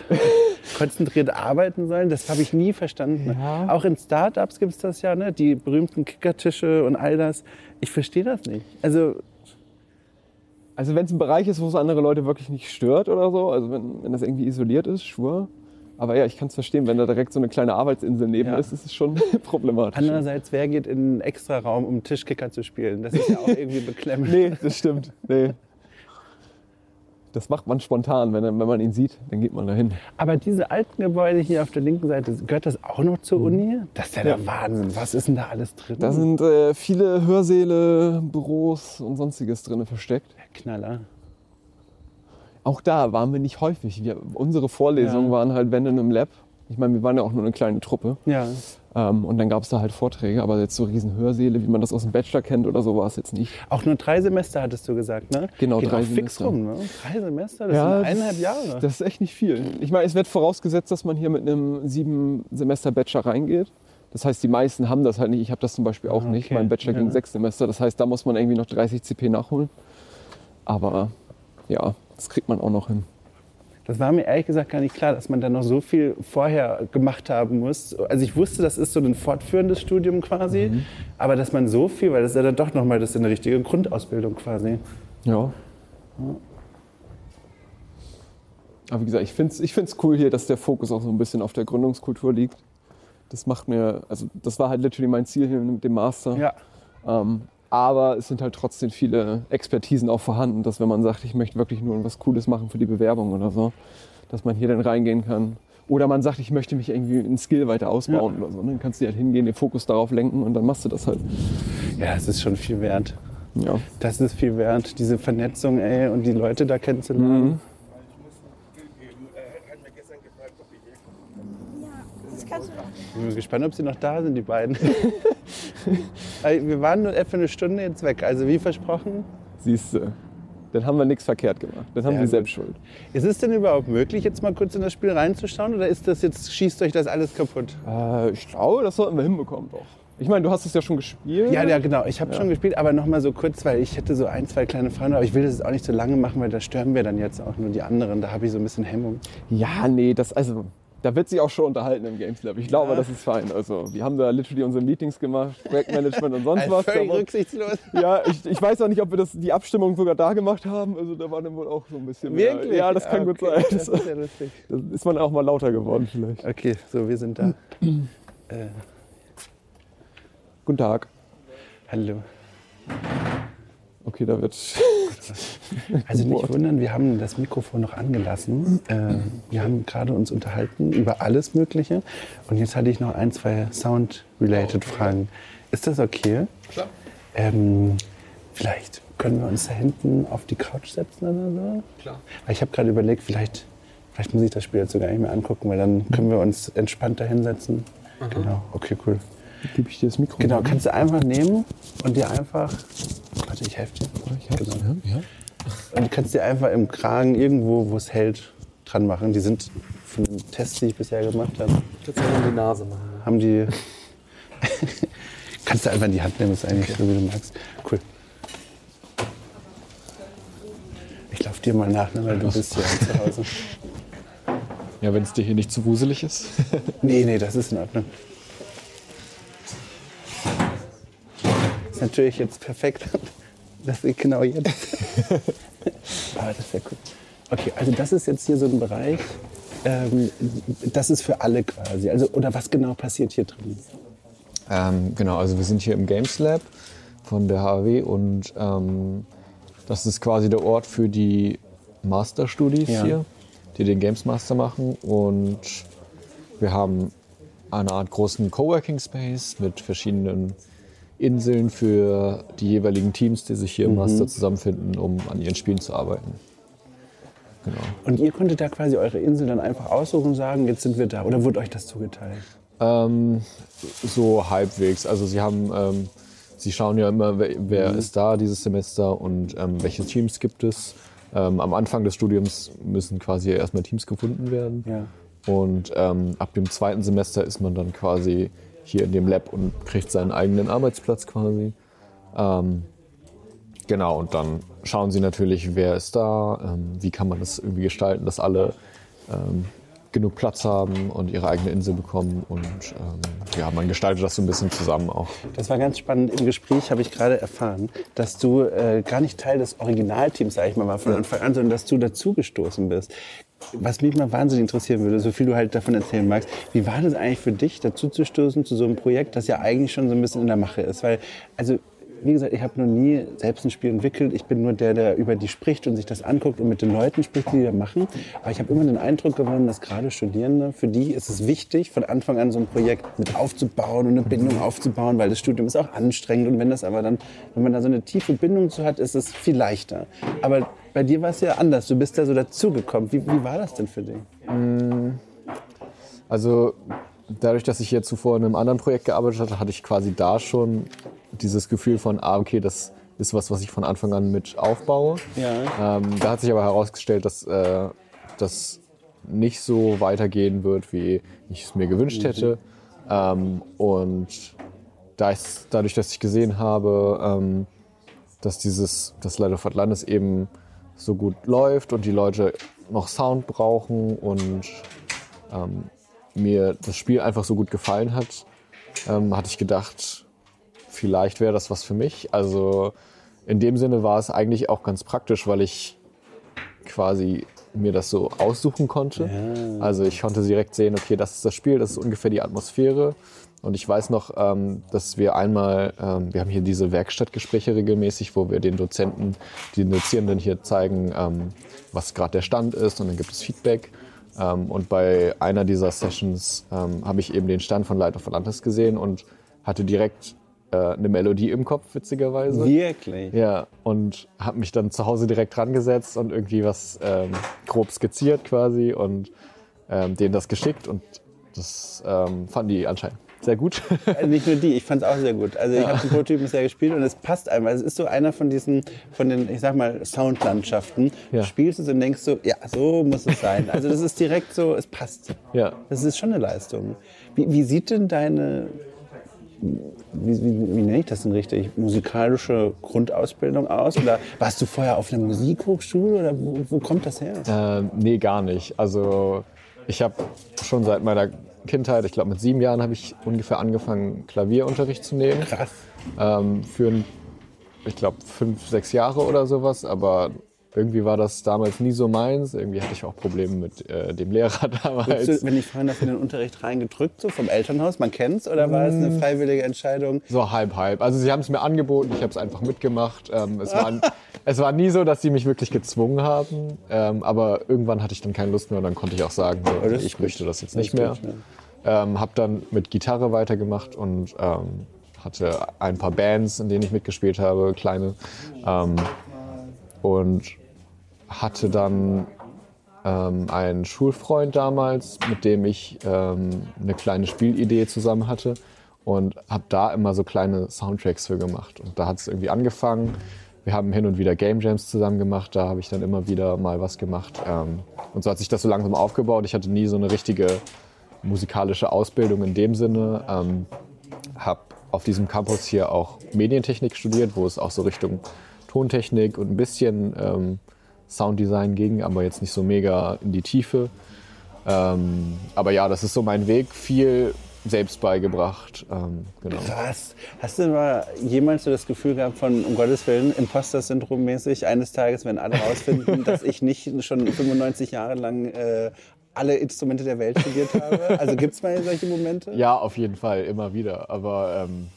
konzentriert arbeiten sollen? Das habe ich nie verstanden. Ja. Auch in Startups gibt es das ja, ne? die berühmten Kickertische und all das. Ich verstehe das nicht. Also Also wenn es ein Bereich ist, wo es andere Leute wirklich nicht stört oder so, also wenn, wenn das irgendwie isoliert ist, sure. Aber ja, ich kann es verstehen, wenn da direkt so eine kleine Arbeitsinsel neben Ja. ist, ist es schon problematisch. andererseits, wer geht in einen Extraraum, um Tischkicker zu spielen? Das ist ja auch irgendwie beklemmend. Nee, das stimmt. Nee. Das macht man spontan, wenn, wenn man ihn sieht, dann geht man dahin. Aber diese alten Gebäude hier auf der linken Seite, gehört das auch noch zur Uni? Das ist ja der Wahnsinn. Was ist denn da alles drin? Da sind äh, viele Hörsäle, Büros und sonstiges drin versteckt. Knaller. Auch da waren wir nicht häufig. Wir, unsere Vorlesungen Ja. waren halt, wenn in einem Lab. Ich meine, wir waren ja auch nur eine kleine Truppe. Ja. Ähm, und dann gab es da halt Vorträge, aber jetzt so riesen Hörsäle, wie man das aus dem Bachelor kennt oder so, war es jetzt nicht. Auch nur drei Semester hattest du gesagt, ne? Genau, Geht drei auch fix Semester. rum, ne? Drei Semester, das sind eineinhalb Jahre. Das ist echt nicht viel. Ich meine, es wird vorausgesetzt, dass man hier mit einem sieben Semester Bachelor reingeht. Das heißt, die meisten haben das halt nicht. Ich habe das zum Beispiel auch Ah, nicht. okay. Mein Bachelor ging Ja. sechs Semester. Das heißt, da muss man irgendwie noch 30 CP nachholen. Aber ja, das kriegt man auch noch hin. Das war mir ehrlich gesagt gar nicht klar, dass man da noch so viel vorher gemacht haben muss. Also ich wusste, das ist so ein fortführendes Studium quasi, Mhm. aber dass man so viel, weil das ist ja dann doch nochmal, das ist eine richtige Grundausbildung quasi. Ja. Aber wie gesagt, ich finde es ich find's cool hier, dass der Fokus auch so ein bisschen auf der Gründungskultur liegt. Das macht mir, also das war halt literally mein Ziel hier mit dem Master. Ja. Ähm, aber es sind halt trotzdem viele Expertisen auch vorhanden, dass wenn man sagt, ich möchte wirklich nur was Cooles machen für die Bewerbung oder so, dass man hier dann reingehen kann. Oder man sagt, ich möchte mich irgendwie in Skill weiter ausbauen oder so. Dann kannst du halt hingehen, den Fokus darauf lenken und dann machst du das halt. Ja, es ist schon viel wert. Ja. Das ist viel wert, diese Vernetzung, ey, und die Leute da kennenzulernen. Das kannst du doch. Ich bin gespannt, ob sie noch da sind, die beiden. Wir waren nur für eine Stunde jetzt weg, also wie versprochen. Siehst du. Dann haben wir nichts verkehrt gemacht. Dann haben Sehr wir selbst Schuld. Ist es denn überhaupt möglich, jetzt mal kurz in das Spiel reinzuschauen oder ist das jetzt, schießt euch das alles kaputt? Äh, ich glaube, das sollten wir hinbekommen doch. Ich meine, du hast es ja schon gespielt. Ja, ja, genau. Ich habe schon gespielt, aber noch mal so kurz, weil ich hätte so ein, zwei kleine Fragen, aber ich will das jetzt auch nicht so lange machen, weil da stören wir dann jetzt auch nur die anderen. Da habe ich so ein bisschen Hemmung. Ja, nee, das, also, da wird sich auch schon unterhalten im Games Lab. Ich glaube, Ja. das ist fein. Also, wir haben da literally unsere Meetings gemacht, Projektmanagement und sonst Also was. völlig rücksichtslos. ja, ich, ich weiß auch nicht, ob wir das, die Abstimmung sogar da gemacht haben. Also, da war dann wohl auch so ein bisschen mehr. Wirklich? Ja, das kann Ah, gut okay. sein. Das ist ja lustig. Da ist man auch mal lauter geworden vielleicht. Okay, so, wir sind da. äh, Guten Tag. hallo. Okay, da wird. Also nicht wundern, wir haben das Mikrofon noch angelassen. Äh, wir haben gerade uns unterhalten über alles Mögliche. Und jetzt hatte ich noch ein, zwei Sound-related Fragen. Ist das okay? Klar. Ähm, vielleicht können wir uns da hinten auf die Couch setzen oder so? Klar. Weil ich habe gerade überlegt, vielleicht, vielleicht muss ich das Spiel jetzt sogar nicht mehr angucken, weil dann können wir uns entspannter hinsetzen. Genau, okay, cool. Gebe ich dir das Mikro? Genau, kannst du einfach nehmen und dir einfach. Warte, ich helfe dir. Ich hab's, Genau. ja. ja. Und du kannst dir einfach im Kragen irgendwo, wo es hält, dran machen. Die sind von dem Test, den ich bisher gemacht habe, Jetzt mal die Nase machen. haben die. kannst du einfach in die Hand nehmen, ist eigentlich so, wie du magst. Cool. Ich laufe dir mal nach, ne, weil du bist hier zu Hause. Ja, wenn es dir hier nicht zu wuselig ist. Nee, nee, das ist in Ordnung. Ist natürlich jetzt perfekt. Das ist genau jetzt. Aber das wäre cool. Okay, also das ist jetzt hier so ein Bereich, ähm, das ist für alle quasi. Also, oder was genau passiert hier drin? Ähm, genau, also wir sind hier im Games Lab von der HAW und ähm, das ist quasi der Ort für die Masterstudies Ja. hier, die den Games Master machen und wir haben eine Art großen Coworking Space mit verschiedenen Inseln für die jeweiligen Teams, die sich hier im Master zusammenfinden, um an ihren Spielen zu arbeiten. Genau. Und ihr konntet da quasi eure Insel dann einfach aussuchen und sagen, jetzt sind wir da. Oder wurde euch das zugeteilt? Ähm, so halbwegs. Also sie haben, ähm, sie schauen ja immer, wer, wer ist da dieses Semester und ähm, welche Teams gibt es. Ähm, am Anfang des Studiums müssen quasi erstmal Teams gefunden werden. Ja. Und ähm, ab dem zweiten Semester ist man dann quasi hier in dem Lab und kriegt seinen eigenen Arbeitsplatz quasi. Ähm, genau, und dann schauen sie natürlich, wer ist da, ähm, wie kann man das irgendwie gestalten, dass alle ähm, genug Platz haben und ihre eigene Insel bekommen. Und ähm, ja, man gestaltet das so ein bisschen zusammen auch. Das war ganz spannend. Im Gespräch habe ich gerade erfahren, dass du äh, gar nicht Teil des Originalteams, sag ich mal, war von Anfang an, sondern dass du dazugestoßen bist. Was mich mal wahnsinnig interessieren würde, so viel du halt davon erzählen magst, wie war das eigentlich für dich, dazuzustoßen zu so einem Projekt, das ja eigentlich schon so ein bisschen in der Mache ist? Weil, also, wie gesagt, ich habe noch nie selbst ein Spiel entwickelt. Ich bin nur der, der über die spricht und sich das anguckt und mit den Leuten spricht, die da machen. Aber ich habe immer den Eindruck gewonnen, dass gerade Studierende, für die ist es wichtig, von Anfang an so ein Projekt mit aufzubauen und eine Bindung aufzubauen, weil das Studium ist auch anstrengend. Und wenn das aber dann, wenn man da so eine tiefe Bindung zu hat, ist es viel leichter. Aber bei dir war es ja anders. Du bist da so dazugekommen. Wie, wie war das denn für dich? Also dadurch, dass ich hier zuvor in einem anderen Projekt gearbeitet hatte, hatte ich quasi da schon dieses Gefühl von, ah, okay, das ist was, was ich von Anfang an mit aufbaue. Ja. Ähm, da hat sich aber herausgestellt, dass äh, das nicht so weitergehen wird, wie ich es mir gewünscht hätte. Ähm, und da ich, dadurch, dass ich gesehen habe, ähm, dass dieses, das Light of Atlantis eben so gut läuft und die Leute noch Sound brauchen und ähm, mir das Spiel einfach so gut gefallen hat, ähm, hatte ich gedacht, vielleicht wäre das was für mich. Also in dem Sinne war es eigentlich auch ganz praktisch, weil ich quasi mir das so aussuchen konnte. Also ich konnte direkt sehen, okay, das ist das Spiel, das ist ungefähr die Atmosphäre. Und ich weiß noch, ähm, dass wir einmal, ähm, wir haben hier diese Werkstattgespräche regelmäßig, wo wir den Dozenten, den Dozierenden hier zeigen, ähm, was gerade der Stand ist und dann gibt es Feedback. Ähm, und bei einer dieser Sessions ähm, habe ich eben den Stand von Light of Atlantis gesehen und hatte direkt äh, eine Melodie im Kopf, witzigerweise. Wirklich? Ja, und habe mich dann zu Hause direkt dran gesetzt und irgendwie was ähm, grob skizziert quasi und ähm, denen das geschickt und das ähm, fanden die anscheinend sehr gut. Also nicht nur die, ich fand es auch sehr gut. Also ich habe den Prototypen bisher gespielt und es passt einfach. Es ist so einer von diesen, von den, ich sag mal, Soundlandschaften. Ja. Du spielst es und denkst so, ja, so muss es sein. Also das ist direkt so, es passt. ja. Das ist schon eine Leistung. Wie, wie sieht denn deine, wie, wie, wie nenne ich das denn richtig, musikalische Grundausbildung aus? Oder warst du vorher auf einer Musikhochschule oder wo, wo kommt das her? Ähm, nee, gar nicht. Also ich habe schon seit meiner Kindheit, ich glaube mit sieben Jahren habe ich ungefähr angefangen, Klavierunterricht zu nehmen. Krass. Ähm, für, ich glaube, fünf, sechs Jahre oder sowas. Aber irgendwie war das damals nie so meins. Irgendwie hatte ich auch Probleme mit äh, dem Lehrer damals. Du, wenn ich fragen darf, in den Unterricht reingedrückt, so vom Elternhaus? Man kennt's oder war es Mm. eine freiwillige Entscheidung? So halb, halb. Also sie haben es mir angeboten, ich habe es einfach mitgemacht. Ähm, es, war, es war nie so, dass sie mich wirklich gezwungen haben. Ähm, aber irgendwann hatte ich dann keine Lust mehr und dann konnte ich auch sagen, so, das ich gut. möchte das jetzt Das nicht ist mehr. gut, ja. Ähm, habe dann mit Gitarre weitergemacht und ähm, hatte ein paar Bands, in denen ich mitgespielt habe, kleine. Ähm, und hatte dann ähm, einen Schulfreund damals, mit dem ich ähm, eine kleine Spielidee zusammen hatte und habe da immer so kleine Soundtracks für gemacht. Und da hat es irgendwie angefangen. Wir haben hin und wieder Game Jams zusammen gemacht, da habe ich dann immer wieder mal was gemacht. Ähm, und so hat sich das so langsam aufgebaut. Ich hatte nie so eine richtige musikalische Ausbildung in dem Sinne. Ähm, habe auf diesem Campus hier auch Medientechnik studiert, wo es auch so Richtung Tontechnik und ein bisschen ähm, Sounddesign ging, aber jetzt nicht so mega in die Tiefe. Ähm, aber ja, das ist so mein Weg, viel selbst beigebracht. Ähm, genau. Was? Hast du mal jemals so das Gefühl gehabt von, um Gottes Willen, Imposter-Syndrom mäßig, eines Tages werden alle rausfinden, dass ich nicht schon 95 Jahre lang äh, alle Instrumente der Welt studiert habe? Also gibt es mal solche Momente? Ja, auf jeden Fall, immer wieder. Aber ähm,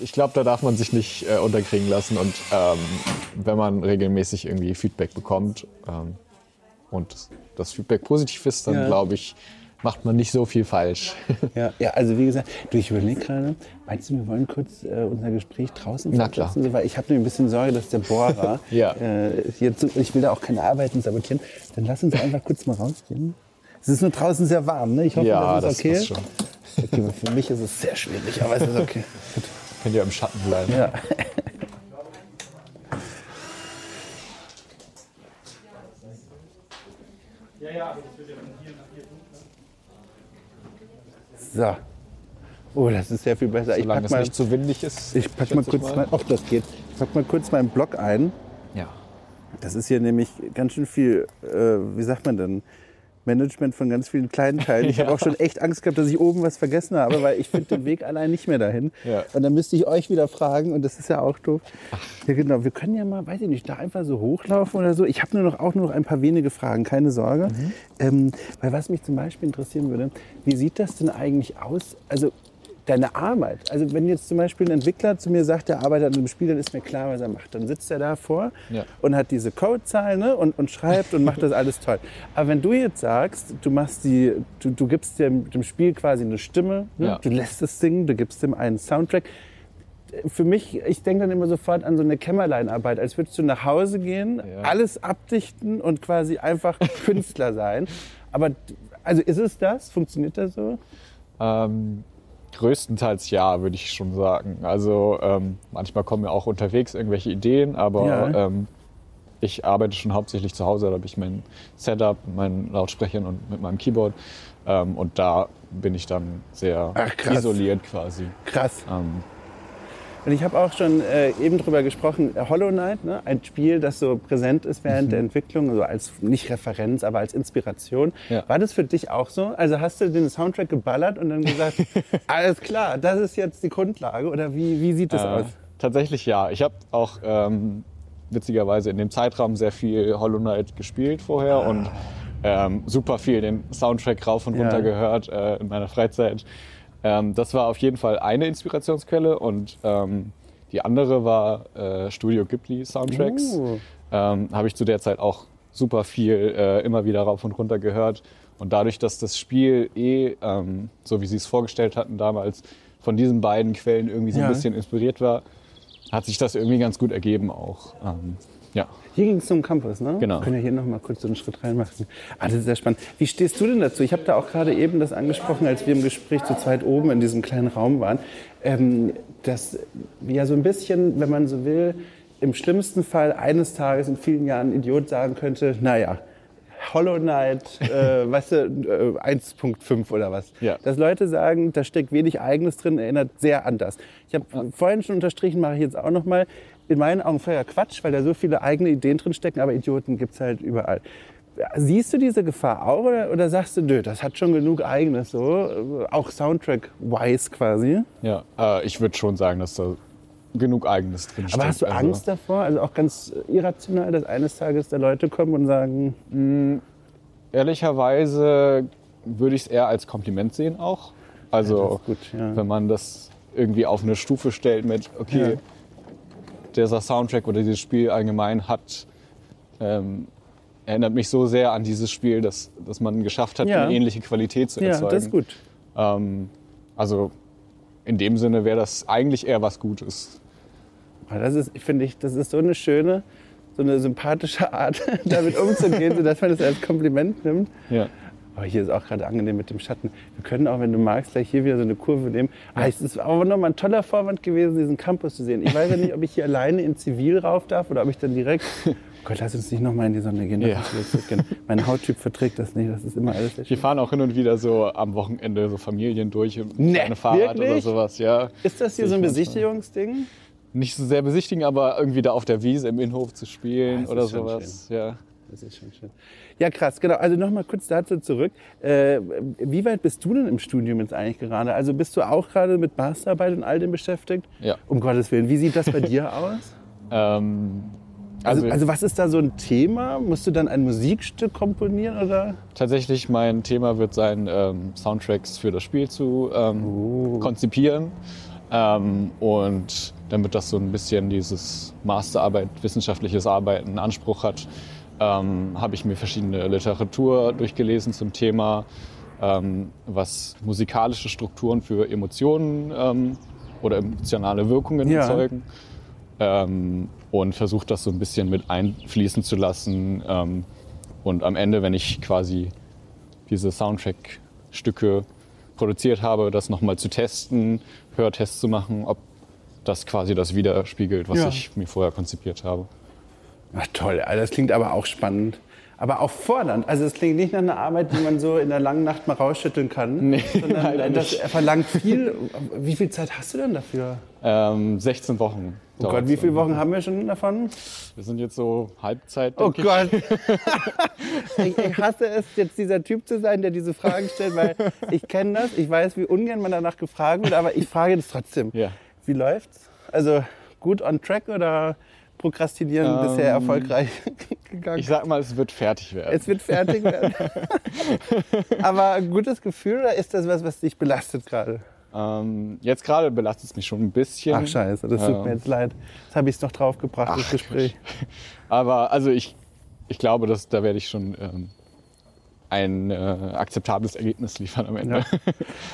ich glaube, da darf man sich nicht äh, unterkriegen lassen. Und ähm, wenn man regelmäßig irgendwie Feedback bekommt ähm, und das Feedback positiv ist, dann Ja. glaube ich, macht man nicht so viel falsch. Ja, ja, also wie gesagt, du, ich überlege gerade, meinst du, wir wollen kurz äh, unser Gespräch draußen Na klar. So, Weil ich habe nämlich ein bisschen Sorge, dass der Bohrer, Ja. äh, jetzt, ich will da auch keine Arbeiten sabotieren, dann lass uns einfach kurz mal rausgehen. Es ist nur draußen sehr warm, ne? Ich hoffe, ja, das ist okay. schon. okay. Für mich ist es sehr schwierig, aber es ist okay. Könnt ihr im Schatten bleiben. Ja. So. Oh, das ist sehr viel besser. ich Solange pack es mal, nicht zu windig ist. ich pack mal ich kurz mein, ach, das geht. Ich pack mal kurz meinen Blog ein. Ja. Das ist hier nämlich ganz schön viel, äh, wie sagt man denn, Management von ganz vielen kleinen Teilen. Ich habe Ja. auch schon echt Angst gehabt, dass ich oben was vergessen habe, weil ich finde den Weg allein nicht mehr dahin. Ja. Und dann müsste ich euch wieder fragen und das ist ja auch doof. Ja, genau. Wir können ja mal, weiß ich nicht, da einfach so hochlaufen oder so. Ich habe nur noch auch nur noch ein paar wenige Fragen, keine Sorge. Ähm, weil was mich zum Beispiel interessieren würde, wie sieht das denn eigentlich aus? Also deine Arbeit. Also wenn jetzt zum Beispiel ein Entwickler zu mir sagt, der arbeitet an einem Spiel, dann ist mir klar, was er macht. Dann sitzt er davor Ja. und hat diese Codezeilen ne, und, und schreibt und macht das alles toll. Aber wenn du jetzt sagst, du machst die, du, du gibst dem, dem Spiel quasi eine Stimme, ne, Ja. du lässt es singen, du gibst dem einen Soundtrack. Für mich, ich denke dann immer sofort an so eine Kämmerleinarbeit, als würdest du nach Hause gehen, Ja. alles abdichten und quasi einfach Künstler sein. Aber also ist es das? Funktioniert das so? Ähm, größtenteils ja, würde ich schon sagen. Also ähm, manchmal kommen mir auch unterwegs irgendwelche Ideen, aber Ja. ähm, ich arbeite schon hauptsächlich zu Hause. Da habe ich mein Setup, meinen Lautsprechern und mit meinem Keyboard. Ähm, und da bin ich dann sehr Ach, isoliert quasi. Krass. Und ich habe auch schon äh, eben drüber gesprochen, Hollow Knight, ne? ein Spiel, das so präsent ist während der Entwicklung, also als nicht Referenz, aber als Inspiration. Ja. War das für dich auch so? Also hast du den Soundtrack geballert und dann gesagt, alles klar, das ist jetzt die Grundlage oder wie, wie sieht das Äh, aus? Tatsächlich ja. Ich habe auch ähm, witzigerweise in dem Zeitraum sehr viel Hollow Knight gespielt vorher und ähm, super viel den Soundtrack rauf und Ja. runter gehört äh, in meiner Freizeit. Ähm, das war auf jeden Fall eine Inspirationsquelle und ähm, die andere war äh, Studio Ghibli Soundtracks. Oh. Ähm, Habe ich zu der Zeit auch super viel äh, immer wieder rauf und runter gehört. Und dadurch, dass das Spiel eh, ähm, so wie sie es vorgestellt hatten damals, von diesen beiden Quellen irgendwie so Ja. ein bisschen inspiriert war, hat sich das irgendwie ganz gut ergeben auch. Ähm, ja. Hier ging es zum Campus, ne? Genau. Wir können ja hier noch mal kurz so einen Schritt reinmachen. Ah, das ist sehr spannend. Wie stehst du denn dazu? Ich habe da auch gerade eben das angesprochen, als wir im Gespräch zu zweit oben in diesem kleinen Raum waren, ähm, dass ja so ein bisschen, wenn man so will, im schlimmsten Fall eines Tages in vielen Jahren ein Idiot sagen könnte, naja, Hollow Knight, äh, weißt du, äh, 1.5 oder was. Ja. Dass Leute sagen, da steckt wenig Eigenes drin, erinnert sehr an das. Ich habe vorhin schon unterstrichen, mache ich jetzt auch noch mal. In meinen Augen völliger Quatsch, weil da so viele eigene Ideen drin stecken, aber Idioten gibt es halt überall. Siehst du diese Gefahr auch oder, oder sagst du, nö, das hat schon genug Eigenes, so, auch Soundtrack-wise quasi? Ja, äh, ich würde schon sagen, dass da genug Eigenes drin Aber hast du also, Angst davor? Also auch ganz irrational, dass eines Tages da Leute kommen und sagen, Ehrlicherweise würde ich es eher als Kompliment sehen auch. Also Ja, gut, ja. wenn man das irgendwie auf eine Stufe stellt mit, okay, Ja. Dieser Soundtrack oder dieses Spiel allgemein hat, ähm, erinnert mich so sehr an dieses Spiel, dass, dass man geschafft hat, Ja. eine ähnliche Qualität zu ja, erzeugen. das ist gut. Ähm, also in dem Sinne wäre das eigentlich eher was Gutes. Das ist, finde ich, das ist so eine schöne, so eine sympathische Art, damit umzugehen, sodass man das als Kompliment nimmt. Ja. Aber hier ist auch gerade angenehm mit dem Schatten. Wir können auch, wenn du magst, gleich hier wieder so eine Kurve nehmen. Ah, es ist aber nochmal ein toller Vorwand gewesen, diesen Campus zu sehen. Ich weiß ja nicht, ob ich hier alleine in Zivil rauf darf oder ob ich dann direkt. Oh Gott, lass uns nicht nochmal in die Sonne gehen. Ja. zurückgehen. Mein Hauttyp verträgt das nicht. Das ist immer alles Wir schön. fahren auch hin und wieder so am Wochenende so Familien durch Nee, kleine Fahrrad oder wirklich? sowas. Ja. Ist das hier so ein Besichtigungsding? Nicht so sehr besichtigen, aber irgendwie da auf der Wiese im Innenhof zu spielen Ah, das oder sowas. Ja. Das ist schon schön. Ja, krass, genau. Also nochmal kurz dazu zurück. Äh, wie weit bist du denn im Studium jetzt eigentlich gerade? Also bist du auch gerade mit Masterarbeit und all dem beschäftigt? Ja. Um Gottes Willen. Wie sieht das bei dir aus? Ähm, Also, also, also was ist da so ein Thema? Musst du dann ein Musikstück komponieren oder? tatsächlich mein Thema wird sein, ähm, Soundtracks für das Spiel zu ähm, Oh. konzipieren. Ähm, und damit das so ein bisschen dieses Masterarbeit, wissenschaftliches Arbeiten in Anspruch hat, ähm, habe ich mir verschiedene Literatur durchgelesen zum Thema, ähm, was musikalische Strukturen für Emotionen ähm, oder emotionale Wirkungen Ja. erzeugen. Ähm, und versucht das so ein bisschen mit einfließen zu lassen. Ähm, und am Ende, wenn ich quasi diese Soundtrack-Stücke produziert habe, das nochmal zu testen, Hörtests zu machen, ob das quasi das widerspiegelt, was Ja. ich mir vorher konzipiert habe. Ach toll, also das klingt aber auch spannend. Aber auch fordernd. Also es klingt nicht nach einer Arbeit, die man so in der langen Nacht mal rausschütteln kann. Nee, sondern leider das nicht. verlangt viel. Wie viel Zeit hast du denn dafür? Ähm, 16 Wochen. Oh Gott, wie viele. Wochen haben wir schon davon? Wir sind jetzt so Halbzeit. Oh ich. Gott. ich, ich hasse es, jetzt dieser Typ zu sein, der diese Fragen stellt, weil ich kenne das. Ich weiß, wie ungern man danach gefragt wird, aber ich frage das trotzdem. Ja. Wie läuft's? Also gut on track oder prokrastinieren Ähm, bisher erfolgreich gegangen? Ich sag mal, es wird fertig werden. es wird fertig werden. aber ein gutes Gefühl oder ist das was, was dich belastet gerade? Ähm, jetzt gerade belastet es mich schon ein bisschen. Ach scheiße, das tut Ja. mir jetzt leid. Jetzt habe ich es noch draufgebracht, das Gespräch. Aber also ich, ich glaube, dass, da werde ich schon ähm, ein äh, akzeptables Ergebnis liefern am Ende. Ja.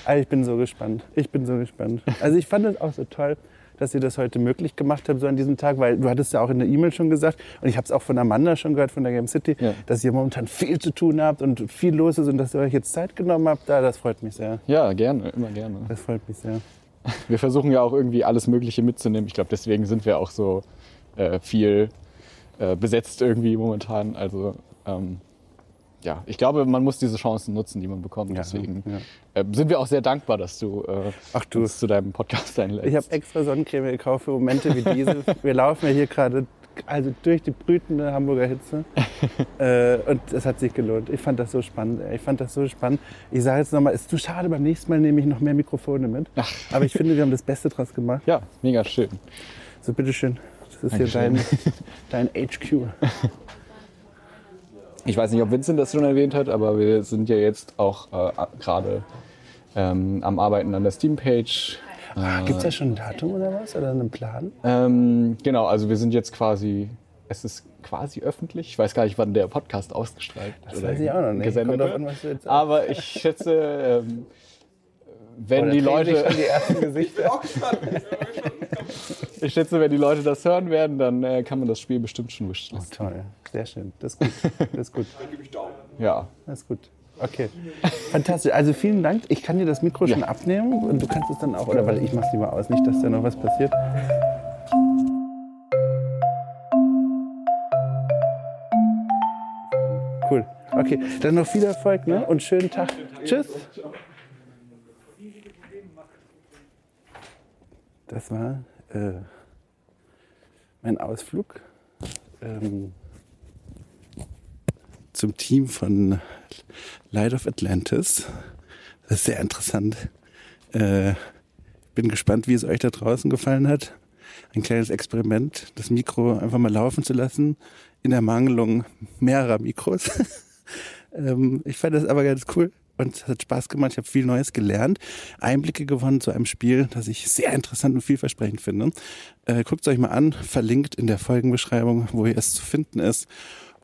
Also ich bin so gespannt. Ich bin so gespannt. Also ich fand es auch so toll, dass ihr das heute möglich gemacht habt, so an diesem Tag, weil du hattest ja auch in der E-Mail schon gesagt und ich habe es auch von Amanda schon gehört, von der Game City, Ja. dass ihr momentan viel zu tun habt und viel los ist und dass ihr euch jetzt Zeit genommen habt. Da, das freut mich sehr. Ja, gerne, immer gerne. Das freut mich sehr. Wir versuchen ja auch irgendwie alles Mögliche mitzunehmen. Ich glaube, deswegen sind wir auch so äh, viel äh, besetzt irgendwie momentan. Also ähm, ja, ich glaube, man muss diese Chancen nutzen, die man bekommt. Ja, deswegen ja. äh, sind wir auch sehr dankbar, dass du, äh, Ach du. zu deinem Podcast einlädst. Ich habe extra Sonnencreme gekauft für Momente wie diese. Wir laufen ja hier gerade also durch die brütende Hamburger Hitze. äh, und es hat sich gelohnt. Ich fand das so spannend. Ich fand das so spannend. Ich sage jetzt nochmal, es ist zu schade, beim nächsten Mal nehme ich noch mehr Mikrofone mit. Aber ich finde, wir haben das Beste draus gemacht. ja, mega schön. So, bitteschön. Das ist hier dein, dein HQ. Ich weiß nicht, ob Vincent das schon erwähnt hat, aber wir sind ja jetzt auch äh, gerade ähm, am Arbeiten an der Steam-Page. Gibt es da schon ein Datum oder was? Oder einen Plan? Ähm, genau, also wir sind jetzt quasi, es ist quasi öffentlich. Ich weiß gar nicht, wann der Podcast ausgestrahlt Das weiß ich auch noch nicht. gesendet wird. Aber ich schätze, ähm, wenn Oh, die Leute, die ersten Gesichter. ich schätze, wenn die Leute das hören werden, dann äh, kann man das Spiel bestimmt schon wishlisten. Toll, sehr schön. Das ist gut. Das ist gut. Ja, Das ist gut. Okay. Fantastisch. Also vielen Dank. Ich kann dir das Mikro schon abnehmen und du kannst es dann auch, oder weil ich mach's lieber aus, nicht, dass da noch was passiert. Cool. Okay, dann noch viel Erfolg ne? und schönen Tag. Tschüss. Das war äh, mein Ausflug ähm, zum Team von Light of Atlantis. Das ist sehr interessant. Äh, bin gespannt, wie es euch da draußen gefallen hat. ein kleines Experiment, das Mikro einfach mal laufen zu lassen, in der Mangelung mehrerer Mikros. ähm, ich fand das aber ganz cool und es hat Spaß gemacht. Ich habe viel Neues gelernt, Einblicke gewonnen zu einem Spiel, das ich sehr interessant und vielversprechend finde. Äh, Guckt es euch mal an, verlinkt in der Folgenbeschreibung, wo hier es zu finden ist.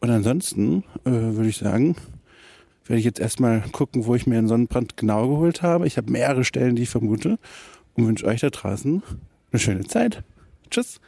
Und ansonsten äh, würde ich sagen, werde ich jetzt erstmal gucken, wo ich mir einen Sonnenbrand genau geholt habe. Ich habe mehrere Stellen, die ich vermute und wünsche euch da draußen eine schöne Zeit. Tschüss.